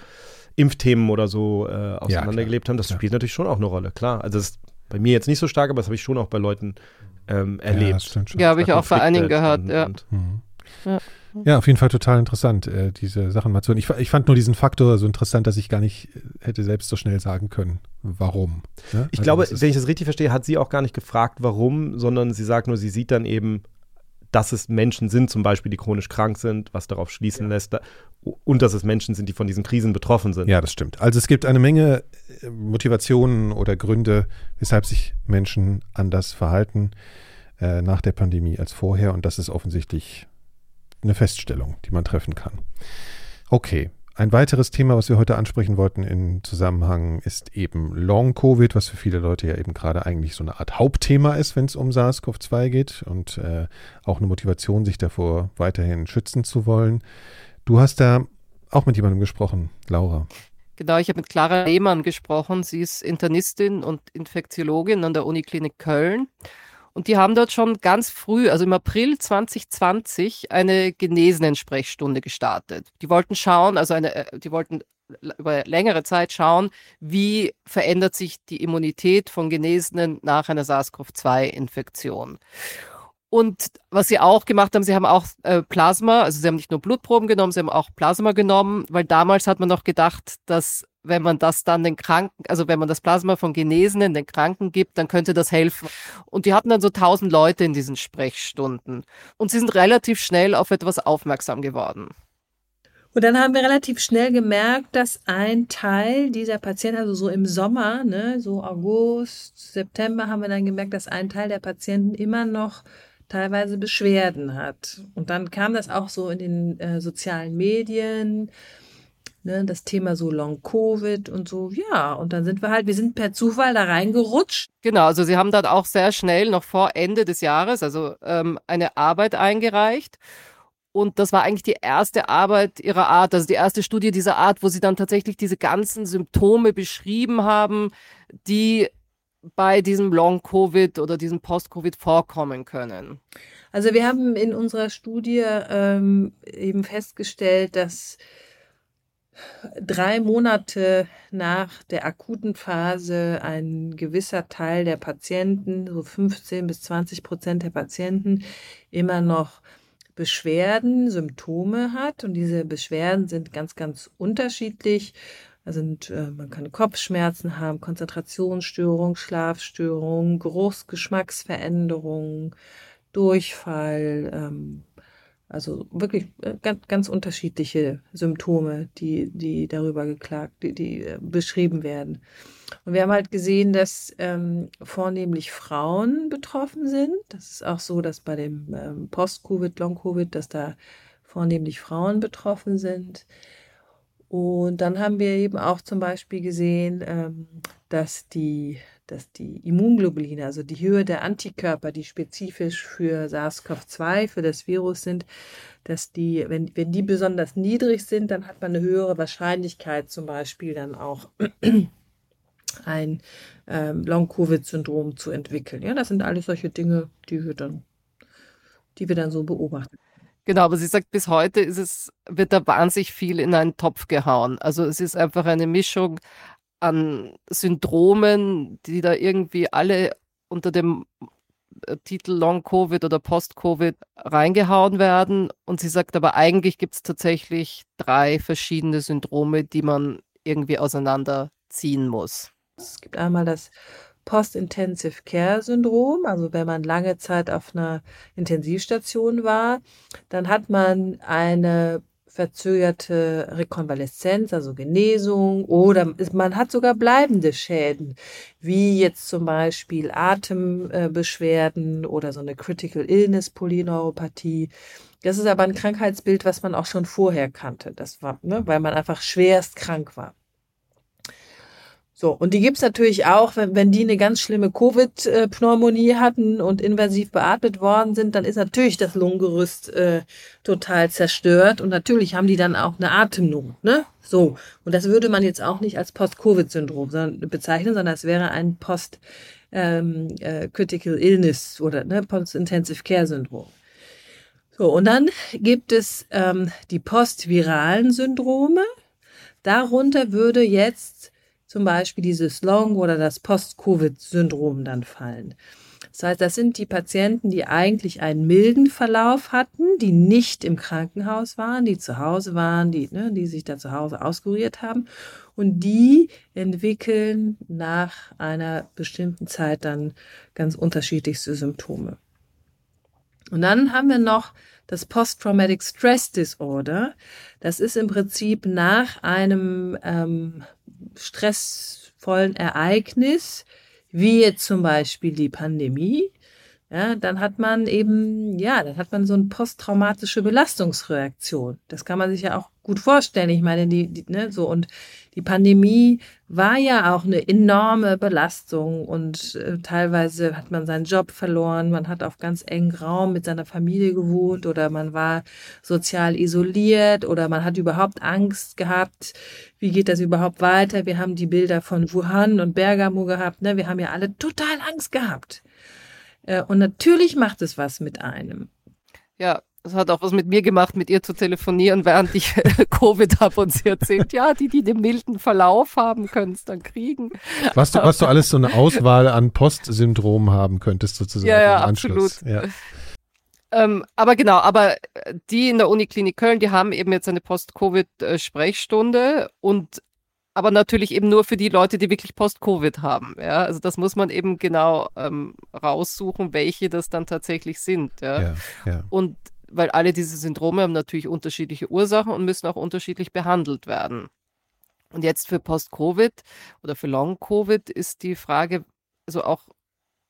Impfthemen oder so äh, auseinandergelebt ja, haben, das ja. spielt natürlich schon auch eine Rolle, klar. Also das ist bei mir jetzt nicht so stark, aber das habe ich schon auch bei Leuten ähm, erlebt. Ja, ja habe ich auch bei einigen gehört, und, ja. Und, mhm. ja. Ja, auf jeden Fall total interessant, äh, diese Sachen mal zu hören. Ich, ich, fand nur diesen Faktor so interessant, dass ich gar nicht äh, hätte selbst so schnell sagen können, warum. Ne? Ich also glaube, wenn ich das richtig verstehe, hat sie auch gar nicht gefragt, warum, sondern sie sagt nur, sie sieht dann eben, dass es Menschen sind, zum Beispiel, die chronisch krank sind, was darauf schließen ja. lässt, und dass es Menschen sind, die von diesen Krisen betroffen sind. Ja, das stimmt. Also es gibt eine Menge äh, Motivationen oder Gründe, weshalb sich Menschen anders verhalten äh, nach der Pandemie als vorher, und das ist offensichtlich eine Feststellung, die man treffen kann. Okay, ein weiteres Thema, was wir heute ansprechen wollten im Zusammenhang, ist eben Long-Covid, was für viele Leute ja eben gerade eigentlich so eine Art Hauptthema ist, wenn es um SARS-CoV-2 geht und äh, auch eine Motivation, sich davor weiterhin schützen zu wollen. Du hast da auch mit jemandem gesprochen, Laura. Genau, ich habe mit Clara Lehmann gesprochen. Sie ist Internistin und Infektiologin an der Uniklinik Köln. Und die haben dort schon ganz früh, also im April 2020, eine Genesenen-Sprechstunde gestartet. Die wollten schauen, also eine, äh, die wollten über längere Zeit schauen, wie verändert sich die Immunität von Genesenen nach einer SARS-CoV-2-Infektion. Und was sie auch gemacht haben, sie haben auch äh, Plasma, also sie haben nicht nur Blutproben genommen, sie haben auch Plasma genommen, weil damals hat man noch gedacht, dass wenn man das dann den Kranken, also wenn man das Plasma von Genesenen den Kranken gibt, dann könnte das helfen. Und die hatten dann so tausend Leute in diesen Sprechstunden. Und sie sind relativ schnell auf etwas aufmerksam geworden. Und dann haben wir relativ schnell gemerkt, dass ein Teil dieser Patienten, also so im Sommer, ne, so August, September, haben wir dann gemerkt, dass ein Teil der Patienten immer noch teilweise Beschwerden hat. Und dann kam das auch so in den äh, sozialen Medien ne, das Thema so Long-Covid und so, ja, und dann sind wir halt, wir sind per Zufall da reingerutscht. Genau, also Sie haben dann auch sehr schnell, noch vor Ende des Jahres, also ähm, eine Arbeit eingereicht. Und das war eigentlich die erste Arbeit ihrer Art, also die erste Studie dieser Art, wo sie dann tatsächlich diese ganzen Symptome beschrieben haben, die bei diesem Long-Covid oder diesem Post-Covid vorkommen können. Also wir haben in unserer Studie ähm, eben festgestellt, dass drei Monate nach der akuten Phase ein gewisser Teil der Patienten, so 15 bis 20 Prozent der Patienten, immer noch Beschwerden, Symptome hat. Und diese Beschwerden sind ganz, ganz unterschiedlich. Also äh, man kann Kopfschmerzen haben, Konzentrationsstörung, Schlafstörung, Geruchsgeschmacksveränderungen, Durchfall, ähm, also wirklich äh, ganz, ganz unterschiedliche Symptome, die, die darüber geklagt, die, die äh, beschrieben werden. Und wir haben halt gesehen, dass ähm, vornehmlich Frauen betroffen sind. Das ist auch so, dass bei dem ähm, Post-Covid, Long-Covid, dass da vornehmlich Frauen betroffen sind. Und dann haben wir eben auch zum Beispiel gesehen, ähm, dass die dass die Immunglobuline, also die Höhe der Antikörper, die spezifisch für SARS-CoV-2, für das Virus sind, dass die, wenn, wenn die besonders niedrig sind, dann hat man eine höhere Wahrscheinlichkeit, zum Beispiel dann auch *clears throat* ein ähm, Long-Covid-Syndrom zu entwickeln. Ja, das sind alles solche Dinge, die wir dann, die wir dann so beobachten. Genau, aber sie sagt, bis heute ist es, wird da wahnsinnig viel in einen Topf gehauen. Also es ist einfach eine Mischung an Syndromen, die da irgendwie alle unter dem äh, Titel Long Covid oder Post Covid reingehauen werden. Und sie sagt aber, eigentlich gibt es tatsächlich drei verschiedene Syndrome, die man irgendwie auseinanderziehen muss. Es gibt einmal das Post-Intensive Care Syndrom, also wenn man lange Zeit auf einer Intensivstation war, dann hat man eine verzögerte Rekonvaleszenz, also Genesung, oder man hat sogar bleibende Schäden, wie jetzt zum Beispiel Atembeschwerden oder so eine Critical Illness Polyneuropathie. Das ist aber ein Krankheitsbild, was man auch schon vorher kannte. Das war, ne, weil man einfach schwerst krank war. So, und die gibt's natürlich auch, wenn, wenn die eine ganz schlimme Covid-Pneumonie hatten und invasiv beatmet worden sind, dann ist natürlich das Lungengerüst äh, total zerstört und natürlich haben die dann auch eine Atemnot. Ne? So, und das würde man jetzt auch nicht als Post-Covid-Syndrom bezeichnen, sondern es wäre ein Post-Critical ähm, äh, Illness oder ne, Post-Intensive Care-Syndrom. So, und dann gibt es ähm, die postviralen Syndrome. Darunter würde jetzt zum Beispiel dieses Long- oder das Post-Covid-Syndrom dann fallen. Das heißt, das sind die Patienten, die eigentlich einen milden Verlauf hatten, die nicht im Krankenhaus waren, die zu Hause waren, die, ne, die sich da zu Hause auskuriert haben. Und die entwickeln nach einer bestimmten Zeit dann ganz unterschiedlichste Symptome. Und dann haben wir noch das Post-Traumatic Stress Disorder. Das ist im Prinzip nach einem ähm, stressvollen Ereignis, wie jetzt zum Beispiel die Pandemie, ja, dann hat man eben, ja, dann hat man so eine posttraumatische Belastungsreaktion. Das kann man sich ja auch gut vorstellen. Ich meine, die, die ne, so und die Pandemie war ja auch eine enorme Belastung und äh, teilweise hat man seinen Job verloren, man hat auf ganz engen Raum mit seiner Familie gewohnt oder man war sozial isoliert oder man hat überhaupt Angst gehabt, wie geht das überhaupt weiter? Wir haben die Bilder von Wuhan und Bergamo gehabt, ne? Wir haben ja alle total Angst gehabt. Äh, und natürlich macht es was mit einem. Ja, das hat auch was mit mir gemacht, mit ihr zu telefonieren, während ich *laughs* Covid habe und sie erzählt, ja, die, die den milden Verlauf haben, können es dann kriegen. Was du, was du alles so eine Auswahl an Postsyndrom haben könntest, sozusagen. Ja, ja, absolut. Ja. Ähm, aber genau, aber die in der Uniklinik Köln, die haben eben jetzt eine Post-Covid-Sprechstunde und aber natürlich eben nur für die Leute, die wirklich Post-Covid haben. Ja? Also das muss man eben genau ähm, raussuchen, welche das dann tatsächlich sind. Ja? ja, ja. Und weil alle diese Syndrome haben natürlich unterschiedliche Ursachen und müssen auch unterschiedlich behandelt werden. Und jetzt für Post-Covid oder für Long-Covid ist die Frage, also auch,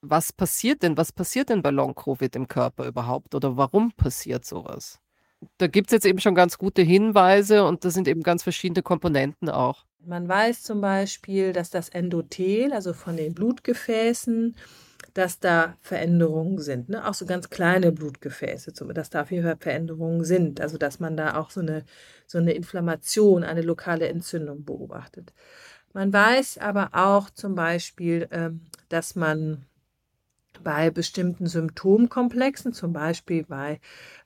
was passiert denn? Was passiert denn bei Long-Covid im Körper überhaupt? Oder warum passiert sowas? da gibt es jetzt eben schon ganz gute Hinweise und das sind eben ganz verschiedene Komponenten auch. Man weiß zum Beispiel, dass das Endothel, also von den Blutgefäßen, dass da Veränderungen sind. Ne? Auch so ganz kleine Blutgefäße, dass da auf jeden Fall Veränderungen sind. Also dass man da auch so eine, so eine Inflammation, eine lokale Entzündung beobachtet. Man weiß aber auch zum Beispiel, ähm, dass man bei bestimmten Symptomkomplexen, zum Beispiel bei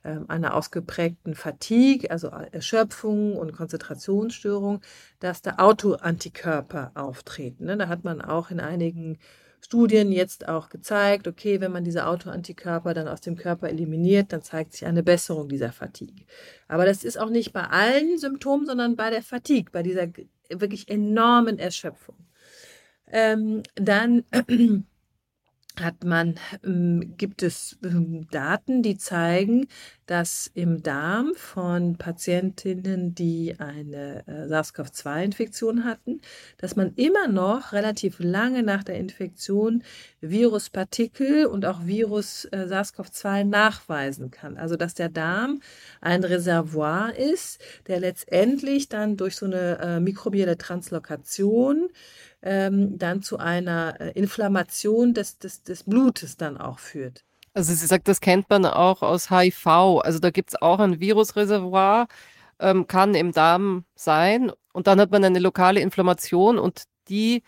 ähm, einer ausgeprägten Fatigue, also Erschöpfung und Konzentrationsstörung, dass da Autoantikörper auftreten. Ne? Da hat man auch in einigen Studien jetzt auch gezeigt, okay, wenn man diese Autoantikörper dann aus dem Körper eliminiert, dann zeigt sich eine Besserung dieser Fatigue. Aber das ist auch nicht bei allen Symptomen, sondern bei der Fatigue, bei dieser wirklich enormen Erschöpfung. Ähm, dann hat man, ähm, gibt es ähm, Daten, die zeigen, dass im Darm von Patientinnen, die eine äh, SARS-CoV-2-Infektion hatten, dass man immer noch relativ lange nach der Infektion Viruspartikel und auch Virus äh, SARS-CoV-2 nachweisen kann. Also dass der Darm ein Reservoir ist, der letztendlich dann durch so eine äh, mikrobielle Translokation ähm, dann zu einer äh, Inflammation des, des, des Blutes dann auch führt. Also sie sagt, das kennt man auch aus HIV. Also da gibt es auch ein Virusreservoir, ähm, kann im Darm sein. Und dann hat man eine lokale Inflammation und die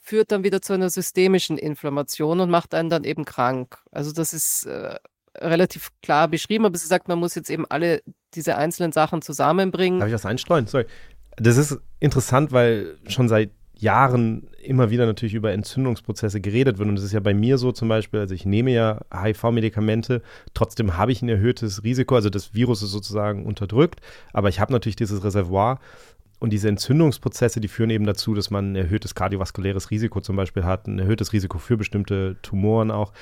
führt dann wieder zu einer systemischen Inflammation und macht einen dann eben krank. Also das ist äh, relativ klar beschrieben, aber sie sagt, man muss jetzt eben alle diese einzelnen Sachen zusammenbringen. Darf ich das einstreuen? Sorry. Das ist interessant, weil schon seit Jahren immer wieder natürlich über Entzündungsprozesse geredet wird. Und das ist ja bei mir so zum Beispiel, also ich nehme ja HIV-Medikamente, trotzdem habe ich ein erhöhtes Risiko, also das Virus ist sozusagen unterdrückt, aber ich habe natürlich dieses Reservoir und diese Entzündungsprozesse, die führen eben dazu, dass man ein erhöhtes kardiovaskuläres Risiko zum Beispiel hat, ein erhöhtes Risiko für bestimmte Tumoren auch.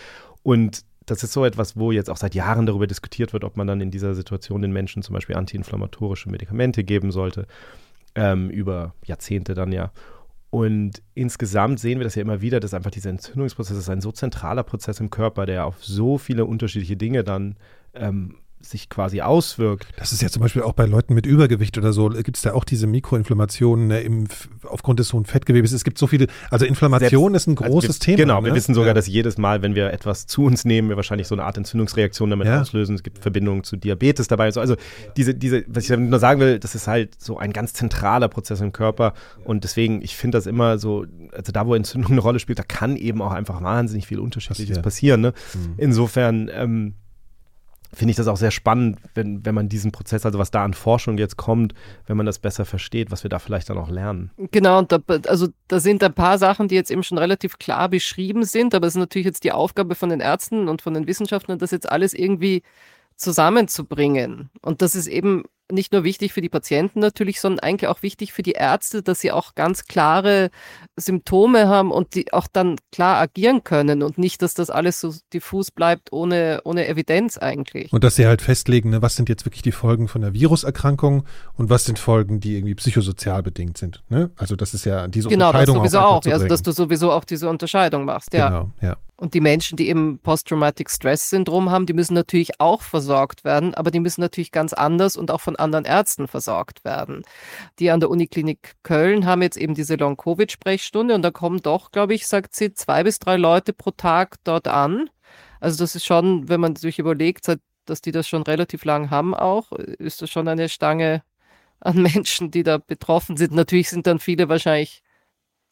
Und das ist so etwas, wo jetzt auch seit Jahren darüber diskutiert wird, ob man dann in dieser Situation den Menschen zum Beispiel antiinflammatorische Medikamente geben sollte, ähm, über Jahrzehnte dann ja. Und insgesamt sehen wir das ja immer wieder, dass einfach dieser Entzündungsprozess ist ein so zentraler Prozess im Körper, der auf so viele unterschiedliche Dinge dann ähm, sich quasi auswirkt. Das ist ja zum Beispiel auch bei Leuten mit Übergewicht oder so, gibt es da auch diese Mikroinflammationen ne, im, aufgrund des hohen Fettgewebes. Es gibt so viele, also Inflammation Selbst, ist ein großes also wir, Thema. Genau, ne? wir wissen sogar, ja. dass jedes Mal, wenn wir etwas zu uns nehmen, wir wahrscheinlich so eine Art Entzündungsreaktion damit ja. auslösen. Es gibt Verbindungen zu Diabetes dabei. Also, also diese, diese, was ich nur sagen will, das ist halt so ein ganz zentraler Prozess im Körper und deswegen, ich finde das immer so, also da, wo Entzündung eine Rolle spielt, da kann eben auch einfach wahnsinnig viel Unterschiedliches passieren. Ne? Mhm. Insofern, ähm, finde ich das auch sehr spannend, wenn, wenn man diesen Prozess, also was da an Forschung jetzt kommt, wenn man das besser versteht, was wir da vielleicht dann auch lernen. Genau, und da, also da sind ein paar Sachen, die jetzt eben schon relativ klar beschrieben sind, aber es ist natürlich jetzt die Aufgabe von den Ärzten und von den Wissenschaftlern, das jetzt alles irgendwie zusammenzubringen. Und das ist eben nicht nur wichtig für die Patienten natürlich, sondern eigentlich auch wichtig für die Ärzte, dass sie auch ganz klare Symptome haben und die auch dann klar agieren können und nicht, dass das alles so diffus bleibt ohne, ohne Evidenz eigentlich. Und dass sie halt festlegen, ne, was sind jetzt wirklich die Folgen von der Viruserkrankung und was sind Folgen, die irgendwie psychosozial bedingt sind. Ne? Also das ist ja diese genau, Unterscheidung. Genau, das sowieso auch, auch also dass du sowieso auch diese Unterscheidung machst, ja. Genau, ja. Und die Menschen, die eben Post-Traumatic Stress-Syndrom haben, die müssen natürlich auch versorgt werden, aber die müssen natürlich ganz anders und auch von anderen Ärzten versorgt werden. Die an der Uniklinik Köln haben jetzt eben diese Long-Covid-Sprechstunde und da kommen doch, glaube ich, sagt sie, zwei bis drei Leute pro Tag dort an. Also das ist schon, wenn man sich überlegt, dass die das schon relativ lang haben auch, ist das schon eine Stange an *laughs* Menschen, die da betroffen sind. Natürlich sind dann viele wahrscheinlich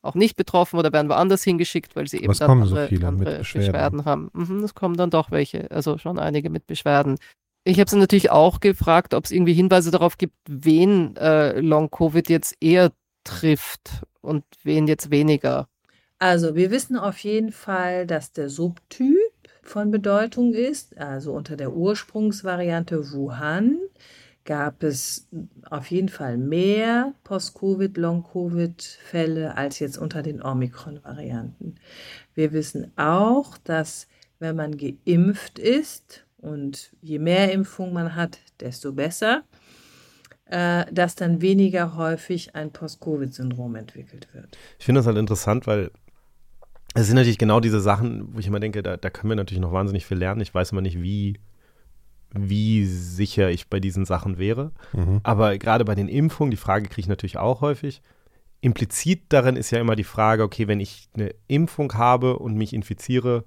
auch nicht betroffen oder werden woanders hingeschickt, weil sie eben dann andere, so andere Beschwerden. Beschwerden. haben. Mhm, es kommen dann doch welche, also schon einige mit Beschwerden. Ich habe sie natürlich auch gefragt, ob es irgendwie Hinweise darauf gibt, wen äh, Long-Covid jetzt eher trifft und wen jetzt weniger. Also wir wissen auf jeden Fall, dass der Subtyp von Bedeutung ist, also unter der Ursprungsvariante Wuhan gab es auf jeden Fall mehr Post-Covid, Long-Covid-Fälle als jetzt unter den Omikron-Varianten. Wir wissen auch, dass wenn man geimpft ist und je mehr Impfung man hat, desto besser, äh, dass dann weniger häufig ein Post-Covid-Syndrom entwickelt wird. Ich finde das halt interessant, weil es sind natürlich genau diese Sachen, wo ich immer denke, da, da können wir natürlich noch wahnsinnig viel lernen. Ich weiß immer nicht, wie wie sicher ich bei diesen Sachen wäre. Mhm. Aber gerade bei den Impfungen, die Frage kriege ich natürlich auch häufig. Implizit darin ist ja immer die Frage, okay, wenn ich eine Impfung habe und mich infiziere,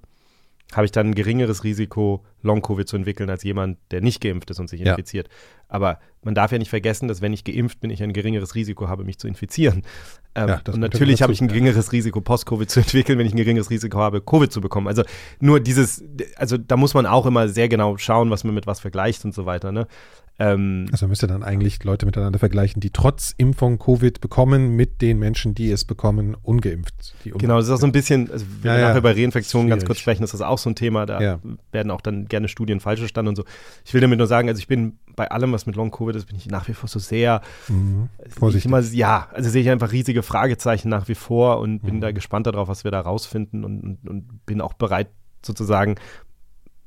habe ich dann ein geringeres Risiko, Long-Covid zu entwickeln, als jemand, der nicht geimpft ist und sich Ja. infiziert. Aber man darf ja nicht vergessen, dass wenn ich geimpft bin, ich ein geringeres Risiko habe, mich zu infizieren. Ähm, Ja, und natürlich habe ich ein ja. geringeres Risiko, Post-Covid zu *laughs* entwickeln, wenn ich ein geringeres Risiko habe, Covid zu bekommen. Also nur dieses, also da muss man auch immer sehr genau schauen, was man mit was vergleicht und so weiter. Ne? Ähm, Also müsste dann eigentlich Leute miteinander vergleichen, die trotz Impfung Covid bekommen, mit den Menschen, die es bekommen, ungeimpft. Die Genau, das ist auch so ein bisschen, also wenn Ja, wir ja. nachher über Reinfektionen ganz kurz sprechen, ist das auch so ein Thema, da Ja. werden auch dann gerne Studien falsch verstanden und so. Ich will damit nur sagen, also ich bin bei allem, was mit Long-Covid ist, bin ich nach wie vor so sehr, Mhm. ich Vorsichtig. immer, ja, also sehe ich einfach riesige Fragezeichen nach wie vor und bin Mhm. da gespannt darauf, was wir da rausfinden und, und, und bin auch bereit sozusagen,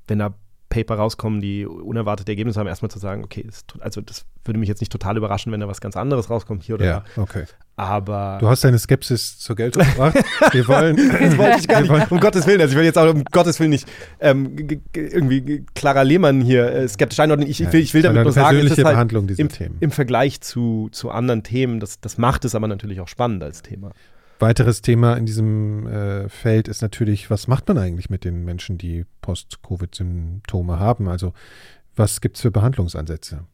wenn da Paper rauskommen, die unerwartete Ergebnisse haben, erstmal zu sagen, okay, to- also das würde mich jetzt nicht total überraschen, wenn da was ganz anderes rauskommt hier oder Ja, da. okay. Aber Du hast deine Skepsis zur Geltung gebracht. *laughs* Wir wollen. Das wollte ich *laughs* gar wollen- nicht, um Gottes Willen. Also ich will jetzt auch um Gottes Willen nicht ähm, irgendwie Clara Lehmann hier äh, skeptisch einordnen. Ich, ich will, ich will damit nur sagen, es ist halt im, Themen. im Vergleich zu, zu anderen Themen, das, das macht es aber natürlich auch spannend als Thema. Weiteres Thema in diesem äh, Feld ist natürlich, was macht man eigentlich mit den Menschen, die Post-Covid-Symptome haben? Also was gibt es für Behandlungsansätze?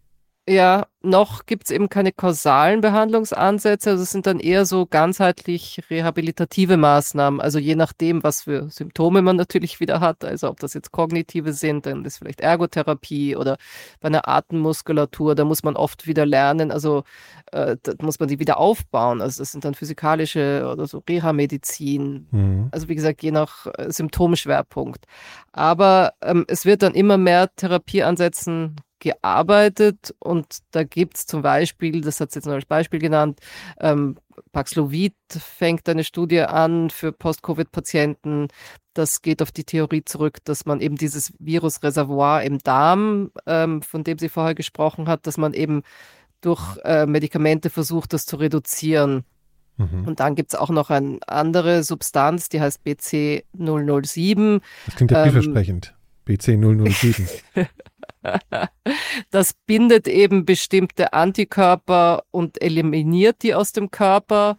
Ja, noch gibt es eben keine kausalen Behandlungsansätze. Also es sind dann eher so ganzheitlich rehabilitative Maßnahmen. Also je nachdem, was für Symptome man natürlich wieder hat. Also ob das jetzt kognitive sind, dann ist vielleicht Ergotherapie oder bei einer Atemmuskulatur, da muss man oft wieder lernen. Also äh, da muss man die wieder aufbauen. Also das sind dann physikalische oder so Reha-Medizin, Mhm. also wie gesagt, je nach äh, Symptomschwerpunkt. Aber ähm, es wird dann immer mehr Therapieansätzen gearbeitet und da gibt es zum Beispiel, das hat es jetzt nur als Beispiel genannt, ähm, Paxlovid fängt eine Studie an für Post-Covid-Patienten. Das geht auf die Theorie zurück, dass man eben dieses Virusreservoir im Darm, ähm, von dem sie vorher gesprochen hat, dass man eben durch äh, Medikamente versucht, das zu reduzieren. Mhm. Und dann gibt es auch noch eine andere Substanz, die heißt BC007. Das klingt ja Ähm, vielversprechend. BC007. *laughs* *laughs* Das bindet eben bestimmte Antikörper und eliminiert die aus dem Körper.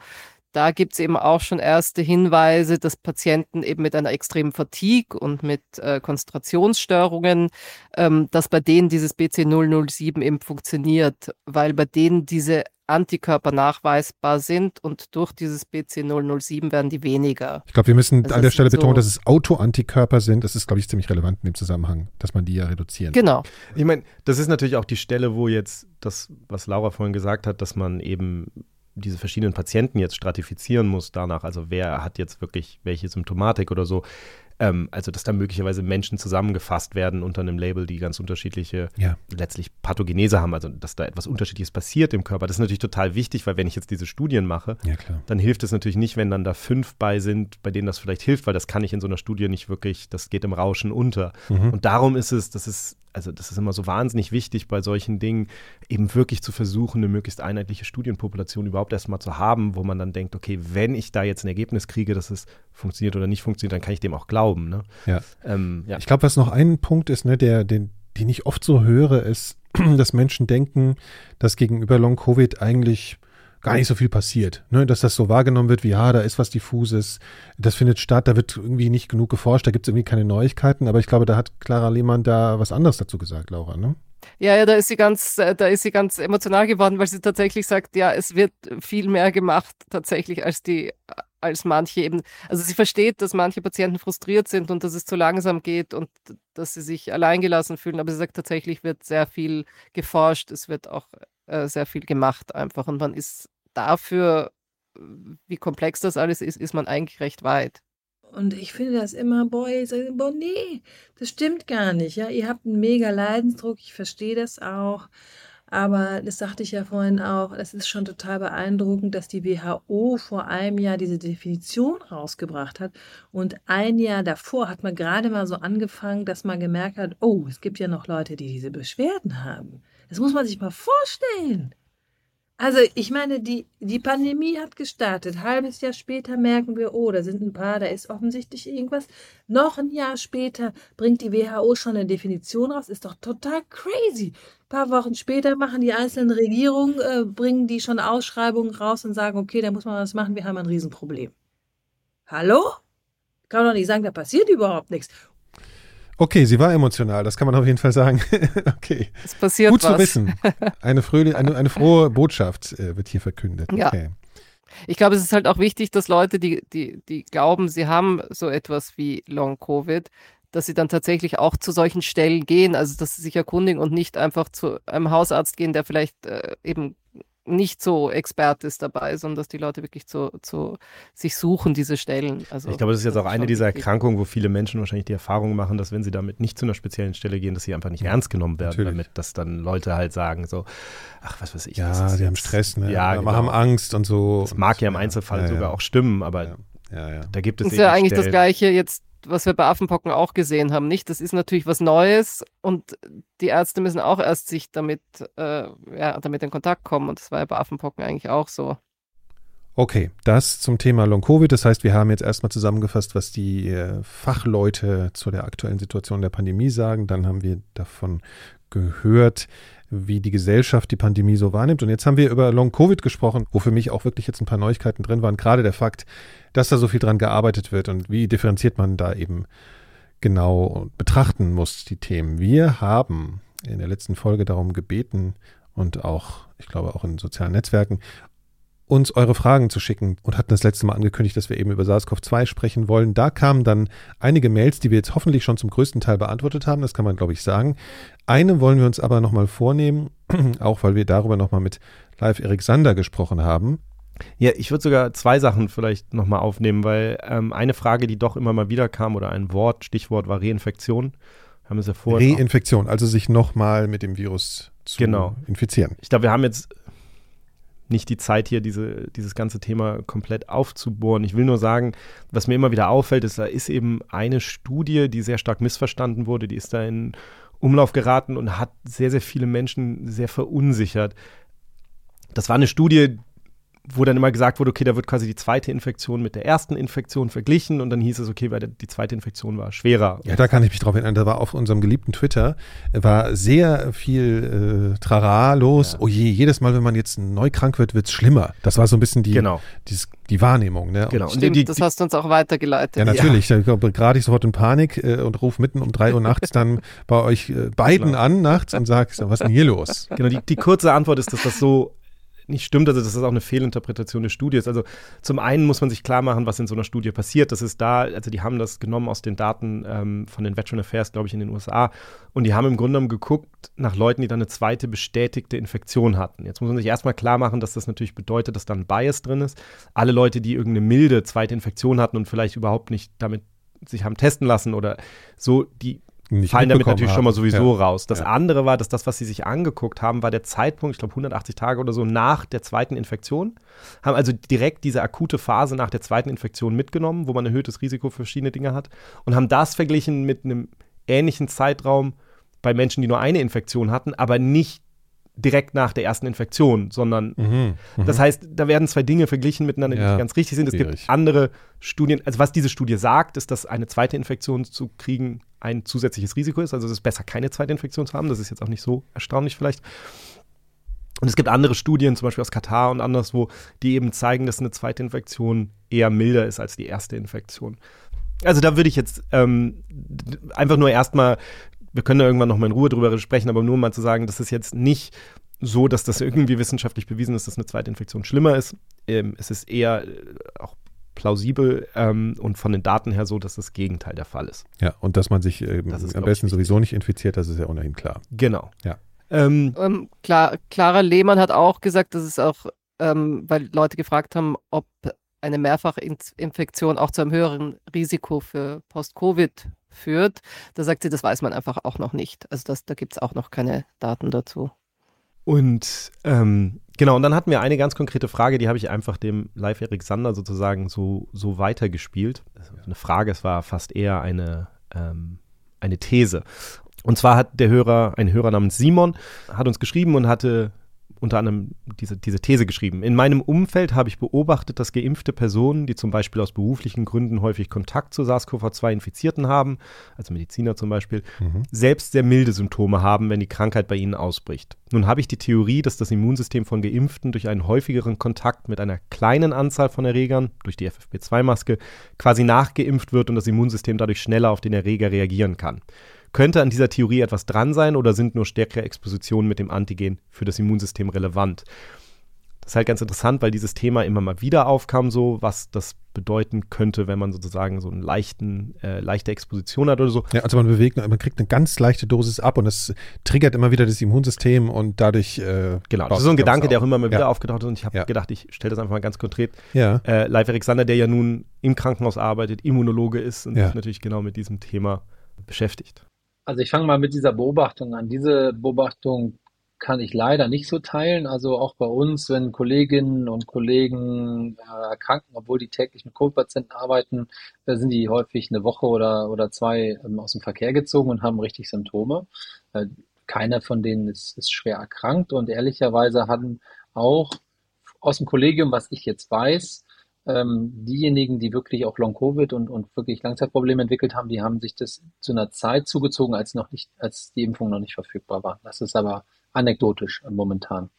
Da gibt es eben auch schon erste Hinweise, dass Patienten eben mit einer extremen Fatigue und mit äh, Konzentrationsstörungen, ähm, dass bei denen dieses BC007 eben funktioniert, weil bei denen diese Antikörper nachweisbar sind und durch dieses BC007 werden die weniger. Ich glaube, wir müssen Also an der Stelle sind betonen, so- dass es Autoantikörper sind. Das ist, glaube ich, ziemlich relevant in dem Zusammenhang, dass man die ja reduzieren. Genau. Ich meine, das ist natürlich auch die Stelle, wo jetzt das, was Laura vorhin gesagt hat, dass man eben diese verschiedenen Patienten jetzt stratifizieren muss danach, also wer hat jetzt wirklich welche Symptomatik oder so. Ähm, also, dass da möglicherweise Menschen zusammengefasst werden unter einem Label, die ganz unterschiedliche Ja. letztlich Pathogenese haben, also dass da etwas Unterschiedliches passiert im Körper. Das ist natürlich total wichtig, weil wenn ich jetzt diese Studien mache, Ja, dann hilft es natürlich nicht, wenn dann da fünf bei sind, bei denen das vielleicht hilft, weil das kann ich in so einer Studie nicht wirklich, das geht im Rauschen unter. Mhm. Und darum ist es, das ist, also das ist immer so wahnsinnig wichtig bei solchen Dingen, eben wirklich zu versuchen, eine möglichst einheitliche Studienpopulation überhaupt erstmal zu haben, wo man dann denkt, okay, wenn ich da jetzt ein Ergebnis kriege, dass es funktioniert oder nicht funktioniert, dann kann ich dem auch glauben. Ne? Ja. Ähm, ja. Ich glaube, was noch ein Punkt ist, ne, der, den, den ich oft so höre, ist, *clears throat* dass Menschen denken, dass gegenüber Long-Covid eigentlich gar nicht so viel passiert. Ne? Dass das so wahrgenommen wird, wie ja, da ist was Diffuses, das findet statt, da wird irgendwie nicht genug geforscht, da gibt es irgendwie keine Neuigkeiten, aber ich glaube, da hat Clara Lehmann da was anderes dazu gesagt, Laura, ne? Ja, ja, da ist sie ganz, äh, da ist sie ganz emotional geworden, weil sie tatsächlich sagt, ja, es wird viel mehr gemacht tatsächlich als die, als manche eben. Also sie versteht, dass manche Patienten frustriert sind und dass es zu langsam geht und dass sie sich alleingelassen fühlen. Aber sie sagt, tatsächlich wird sehr viel geforscht, es wird auch äh, sehr viel gemacht einfach und man ist dafür, wie komplex das alles ist, ist man eigentlich recht weit. Und ich finde das immer, boah, ich sage, boah, nee, das stimmt gar nicht. Ja, ihr habt einen mega Leidensdruck, ich verstehe das auch. Aber das sagte ich ja vorhin auch, es ist schon total beeindruckend, dass die WHO vor einem Jahr diese Definition rausgebracht hat. Und ein Jahr davor hat man gerade mal so angefangen, dass man gemerkt hat, oh, es gibt ja noch Leute, die diese Beschwerden haben. Das muss man sich mal vorstellen. Also ich meine, die, die Pandemie hat gestartet. Halbes Jahr später merken wir, oh, da sind ein paar, da ist offensichtlich irgendwas. Noch ein Jahr später bringt die WHO schon eine Definition raus. Ist doch total crazy. Ein paar Wochen später machen die einzelnen Regierungen, äh, bringen die schon Ausschreibungen raus und sagen, okay, da muss man was machen, wir haben ein Riesenproblem. Hallo? Kann man doch nicht sagen, da passiert überhaupt nichts. Okay, sie war emotional, das kann man auf jeden Fall sagen. *laughs* okay. Es passiert Gut was. zu wissen. Eine, fröhliche, eine, eine frohe Botschaft äh, wird hier verkündet. Ja. Okay. Ich glaube, es ist halt auch wichtig, dass Leute, die, die, die glauben, sie haben so etwas wie Long-Covid, dass sie dann tatsächlich auch zu solchen Stellen gehen, also dass sie sich erkundigen und nicht einfach zu einem Hausarzt gehen, der vielleicht äh, eben nicht so Expert ist dabei, sondern dass die Leute wirklich zu, zu sich suchen, diese Stellen. Also, Ich glaube, das ist jetzt auch eine dieser wichtig. Erkrankungen, wo viele Menschen wahrscheinlich die Erfahrung machen, dass wenn sie damit nicht zu einer speziellen Stelle gehen, dass sie einfach nicht ernst genommen werden, Natürlich. damit, dass dann Leute halt sagen so, ach, was weiß ich. Ja, das ist die haben Stress, ne? Ja, genau. haben Angst und so. Das mag ja im Einzelfall Ja, ja. sogar auch stimmen, aber Ja, ja. ja. da gibt es Das ist ja eigentlich das Stellen- Gleiche jetzt, was wir bei Affenpocken auch gesehen haben, nicht? Das ist natürlich was Neues und die Ärzte müssen auch erst sich damit, äh, ja, damit in Kontakt kommen und das war ja bei Affenpocken eigentlich auch so. Okay, das zum Thema Long-Covid. Das heißt, wir haben jetzt erstmal zusammengefasst, was die äh, Fachleute zu der aktuellen Situation der Pandemie sagen. Dann haben wir davon gehört, wie die Gesellschaft die Pandemie so wahrnimmt. Und jetzt haben wir über Long-Covid gesprochen, wo für mich auch wirklich jetzt ein paar Neuigkeiten drin waren. Gerade der Fakt, dass da so viel dran gearbeitet wird und wie differenziert man da eben genau betrachten muss, die Themen. Wir haben in der letzten Folge darum gebeten und auch, ich glaube, auch in sozialen Netzwerken, uns eure Fragen zu schicken und hatten das letzte Mal angekündigt, dass wir eben über SARS-CoV-2 sprechen wollen. Da kamen dann einige Mails, die wir jetzt hoffentlich schon zum größten Teil beantwortet haben. Das kann man, glaube ich, sagen. Eine wollen wir uns aber nochmal vornehmen, *clears throat* auch weil wir darüber nochmal mit Live Erik Sander gesprochen haben. Ja, ich würde sogar zwei Sachen vielleicht nochmal aufnehmen, weil ähm, eine Frage, die doch immer mal wieder kam oder ein Wort, Stichwort war Reinfektion. Haben wir es ja vorhin Reinfektion, also sich nochmal mit dem Virus zu Genau. infizieren. Ich glaube, wir haben jetzt nicht die Zeit hier, diese, dieses ganze Thema komplett aufzubohren. Ich will nur sagen, was mir immer wieder auffällt, ist, da ist eben eine Studie, die sehr stark missverstanden wurde, die ist da in Umlauf geraten und hat sehr, sehr viele Menschen sehr verunsichert. Das war eine Studie, wo dann immer gesagt wurde, okay, da wird quasi die zweite Infektion mit der ersten Infektion verglichen und dann hieß es, okay, weil die zweite Infektion war schwerer. Ja, da kann ich mich drauf erinnern. Da war auf unserem geliebten Twitter war sehr viel äh, Trara los. Ja. Oh je, jedes Mal, wenn man jetzt neu krank wird, wird's schlimmer. Das war so ein bisschen die, Genau, dieses, die Wahrnehmung. Ne? genau. Und Stimmt, die, das die, hast du uns auch weitergeleitet. ja, natürlich. Da gerate ich sofort in Panik äh, und rufe mitten um drei Uhr nachts dann bei euch äh, beiden an nachts und sag, so, was ist denn hier los? Genau, die, die kurze Antwort ist, dass das so nicht stimmt, also das auch eine Fehlinterpretation der Studie ist. Also zum einen muss man sich klar machen, was in so einer Studie passiert. Das ist da, also die haben das genommen aus den Daten ähm, von den Veteran Affairs, glaube ich, in den USA. Und die haben im Grunde genommen geguckt nach Leuten, die dann eine zweite bestätigte Infektion hatten. Jetzt muss man sich erstmal klar machen, dass das natürlich bedeutet, dass da ein Bias drin ist. Alle Leute, die irgendeine milde zweite Infektion hatten und vielleicht überhaupt nicht damit sich haben testen lassen oder so, die Nicht fallen damit natürlich haben. schon mal sowieso Ja. raus. Das Ja. andere war, dass das, was sie sich angeguckt haben, war der Zeitpunkt, ich glaube 180 Tage oder so nach der zweiten Infektion. Haben also direkt diese akute Phase nach der zweiten Infektion mitgenommen, wo man erhöhtes Risiko für verschiedene Dinge hat und haben das verglichen mit einem ähnlichen Zeitraum bei Menschen, die nur eine Infektion hatten, aber nicht direkt nach der ersten Infektion, sondern Mhm. Mhm. das heißt, da werden zwei Dinge verglichen miteinander, die Ja, nicht ganz richtig sind. Es schwierig. gibt andere Studien, also was diese Studie sagt, ist, dass eine zweite Infektion zu kriegen ein zusätzliches Risiko ist. Also es ist besser, keine zweite Infektion zu haben. Das ist jetzt auch nicht so erstaunlich vielleicht. Und es gibt andere Studien, zum Beispiel aus Katar und anderswo, die eben zeigen, dass eine zweite Infektion eher milder ist als die erste Infektion. Also da würde ich jetzt ähm, einfach nur erstmal, wir können da irgendwann noch mal in Ruhe drüber sprechen, aber nur mal zu sagen, das ist jetzt nicht so, dass das irgendwie wissenschaftlich bewiesen ist, dass eine zweite Infektion schlimmer ist. Ähm, es ist eher äh, auch plausibel ähm, und von den Daten her so, dass das Gegenteil der Fall ist. Ja, und dass man sich ähm, Das ist, am besten sowieso nicht infiziert, das ist ja ohnehin klar. Genau. Ja. Ähm, Ähm, klar, Clara Lehmann hat auch gesagt, dass es auch, ähm, weil Leute gefragt haben, ob eine Mehrfachinfektion auch zu einem höheren Risiko für Post-Covid führt. Da sagt sie, das weiß man einfach auch noch nicht. Also das, da gibt es auch noch keine Daten dazu. Und ähm, genau, und dann hatten wir eine ganz konkrete Frage, die habe ich einfach dem Live Erik Sander sozusagen so, so weitergespielt. Das war Eine Frage, es war fast eher eine, ähm, eine These. Und zwar hat der Hörer, ein Hörer namens Simon, hat uns geschrieben und hatte unter anderem diese, diese These geschrieben. In meinem Umfeld habe ich beobachtet, dass geimpfte Personen, die zum Beispiel aus beruflichen Gründen häufig Kontakt zu SARS-CoV-2-Infizierten haben, also Mediziner zum Beispiel, mhm. selbst sehr milde Symptome haben, wenn die Krankheit bei ihnen ausbricht. Nun habe ich die Theorie, dass das Immunsystem von Geimpften durch einen häufigeren Kontakt mit einer kleinen Anzahl von Erregern, durch die FFP2-Maske, quasi nachgeimpft wird und das Immunsystem dadurch schneller auf den Erreger reagieren kann. Könnte an dieser Theorie etwas dran sein oder sind nur stärkere Expositionen mit dem Antigen für das Immunsystem relevant? Das ist halt ganz interessant, weil dieses Thema immer mal wieder aufkam, so was das bedeuten könnte, wenn man sozusagen so eine leichten, äh, leichte Exposition hat oder so. Ja, also man bewegt, man kriegt eine ganz leichte Dosis ab und es triggert immer wieder das Immunsystem und dadurch. Äh, genau, das ist so ein Gedanke, der auch immer mal wieder ja. aufgetaucht ist und ich habe ja. gedacht, ich stelle das einfach mal ganz konkret. Ja. Äh, Live Alexander, der ja nun im Krankenhaus arbeitet, Immunologe ist und sich natürlich genau mit diesem Thema beschäftigt. Also ich fange mal mit dieser Beobachtung an. Diese Beobachtung kann ich leider nicht so teilen. Also auch bei uns, wenn Kolleginnen und Kollegen äh, erkranken, obwohl die täglich mit Covid-Patienten arbeiten, äh, sind die häufig eine Woche oder, oder zwei ähm, aus dem Verkehr gezogen und haben richtig Symptome. Äh, keiner von denen ist, ist schwer erkrankt und ehrlicherweise hatten auch aus dem Kollegium, was ich jetzt weiß, ähm, diejenigen, die wirklich auch Long-Covid und, und wirklich Langzeitprobleme entwickelt haben, die haben sich das zu einer Zeit zugezogen, als noch nicht, als die Impfung noch nicht verfügbar war. Das ist aber anekdotisch momentan.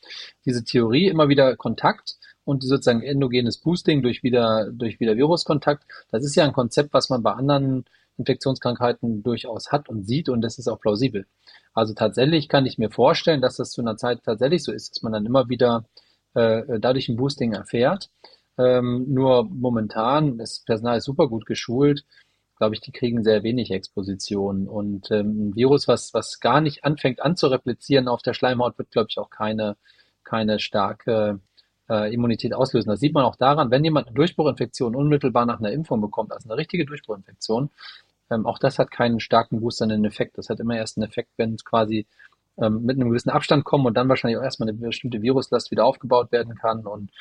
Diese Theorie, immer wieder Kontakt und sozusagen endogenes Boosting durch wieder, durch wieder Viruskontakt, das ist ja ein Konzept, was man bei anderen Infektionskrankheiten durchaus hat und sieht und das ist auch plausibel. Also tatsächlich kann ich mir vorstellen, dass das zu einer Zeit tatsächlich so ist, dass man dann immer wieder äh, dadurch ein Boosting erfährt. Ähm, nur momentan, das Personal ist super gut geschult, glaube ich, die kriegen sehr wenig Exposition. Und ähm, ein Virus, was, was gar nicht anfängt an zu replizieren auf der Schleimhaut, wird, glaube ich, auch keine, keine starke äh, Immunität auslösen. Das sieht man auch daran, wenn jemand eine Durchbruchinfektion unmittelbar nach einer Impfung bekommt, also eine richtige Durchbruchinfektion, ähm, auch das hat keinen starken boosternden Effekt. Das hat immer erst einen Effekt, wenn es quasi ähm, mit einem gewissen Abstand kommen und dann wahrscheinlich auch erstmal eine bestimmte Viruslast wieder aufgebaut werden kann. Und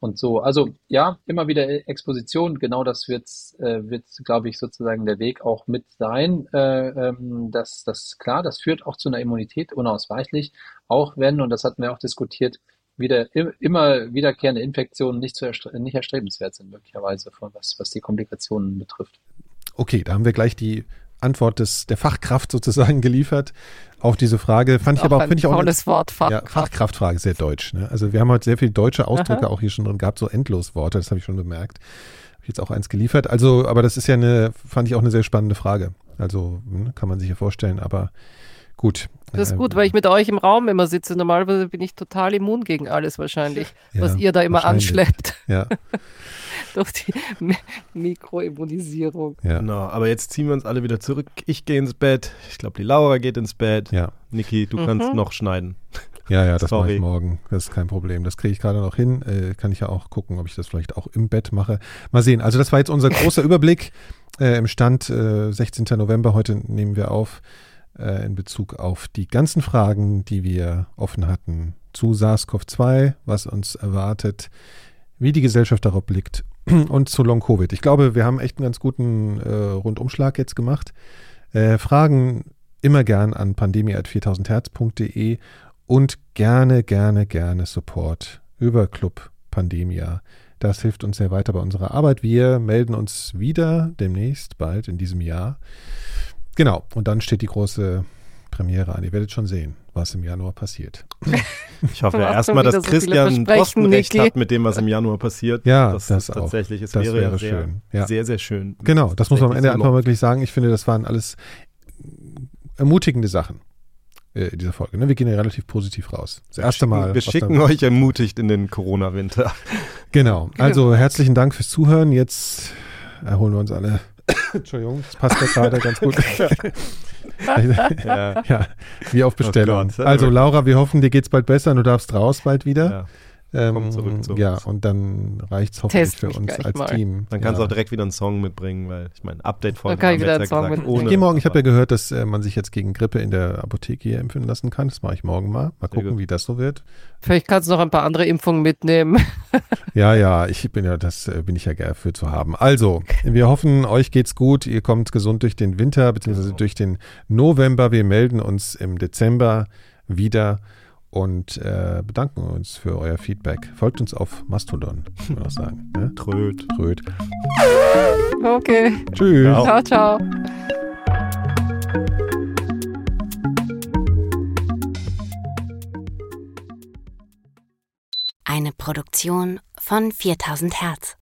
und so. Also ja, immer wieder Exposition, genau das wird, äh, wird glaube ich, sozusagen der Weg auch mit sein. Äh, ähm, das, das klar, das führt auch zu einer Immunität unausweichlich, auch wenn, und das hatten wir auch diskutiert, wieder immer wiederkehrende Infektionen nicht, zu erstre nicht erstrebenswert sind, möglicherweise, von was, was die Komplikationen betrifft. Okay, da haben wir gleich die Antwort des, der Fachkraft sozusagen *laughs* geliefert auf diese Frage. Fand ich aber auch, finde ich auch. Tolles Wort, Fachkraft. Ja, Fachkraftfrage, sehr deutsch. Ne? Also wir haben heute sehr viele deutsche Ausdrücke Aha. auch hier schon drin gehabt, so Endlosworte, das habe ich schon bemerkt. Habe ich jetzt auch eins geliefert. Also, aber das ist ja eine, fand ich auch eine sehr spannende Frage. Also ne, kann man sich ja vorstellen, aber gut. Das ist gut, weil ich mit euch im Raum immer sitze. Normalerweise bin ich total immun gegen alles wahrscheinlich, ja, was ihr da immer anschleppt. Ja. *laughs* Durch die Mikroimmunisierung. Ja. Genau, aber jetzt ziehen wir uns alle wieder zurück. Ich gehe ins Bett. Ich glaube, die Laura geht ins Bett. Ja. Niki, du mhm. kannst noch schneiden. *laughs* Ja, ja, das mache ich morgen. Das ist kein Problem. Das kriege ich gerade noch hin. Äh, kann ich ja auch gucken, ob ich das vielleicht auch im Bett mache. Mal sehen. Also das war jetzt unser großer *laughs* Überblick äh, im Stand äh, 16. November. Heute nehmen wir auf äh, in Bezug auf die ganzen Fragen, die wir offen hatten zu SARS-CoV-2, was uns erwartet, wie die Gesellschaft darauf blickt *clears throat* und zu Long-Covid. Ich glaube, wir haben echt einen ganz guten äh, Rundumschlag jetzt gemacht. Äh, Fragen immer gern an pandemie.4000herz.de und gerne, gerne, gerne Support über Club Pandemia. Das hilft uns sehr weiter bei unserer Arbeit. Wir melden uns wieder demnächst, bald in diesem Jahr. Genau, und dann steht die große Premiere an. Ihr werdet schon sehen, was im Januar passiert. Ich hoffe *laughs* ja erstmal, dass Christian so Postenrecht Niki. hat mit dem, was im Januar passiert. Ja, das, das tatsächlich. Es das wäre, wäre sehr, schön. Ja. Sehr, sehr schön. Genau, das, das muss man am Ende einfach wirklich sagen. Ich finde, das waren alles ermutigende Sachen äh, in dieser Folge. Ne? Wir gehen ja relativ positiv raus. Das erste Mal. Wir schicken euch ermutigt in den Corona-Winter. Genau. Also herzlichen Dank fürs Zuhören. Jetzt erholen wir uns alle Entschuldigung, das passt ja gerade ganz gut. *laughs* ja. ja. wie auf Bestellung. Oh also Laura, wir hoffen, dir geht's bald besser und du darfst raus bald wieder. Ja. Ähm, zurück zu ja, und dann reicht es hoffentlich Test für uns als mal. Team. Dann kannst du auch direkt wieder einen Song mitbringen, weil ich meine, Update-Folge kann ich wieder einen Song mitbringen. Ich gehe morgen, ich habe ja gehört, dass äh, man sich jetzt gegen Grippe in der Apotheke hier impfen lassen kann. Das mache ich morgen mal. Mal gucken, wie das so wird. Vielleicht kannst du noch ein paar andere Impfungen mitnehmen. *laughs* ja, ja, ich bin ja, das äh, bin ich ja gerne für zu haben. Also, wir hoffen, euch geht's gut. Ihr kommt gesund durch den Winter, beziehungsweise genau. durch den November. Wir melden uns im Dezember wieder und äh, bedanken uns für euer Feedback. Folgt uns auf Mastodon, würde ich sagen. Ne? Tröd. Tröd. Okay. Tschüss. Ciao, ciao. Eine Produktion von 4000 Hertz.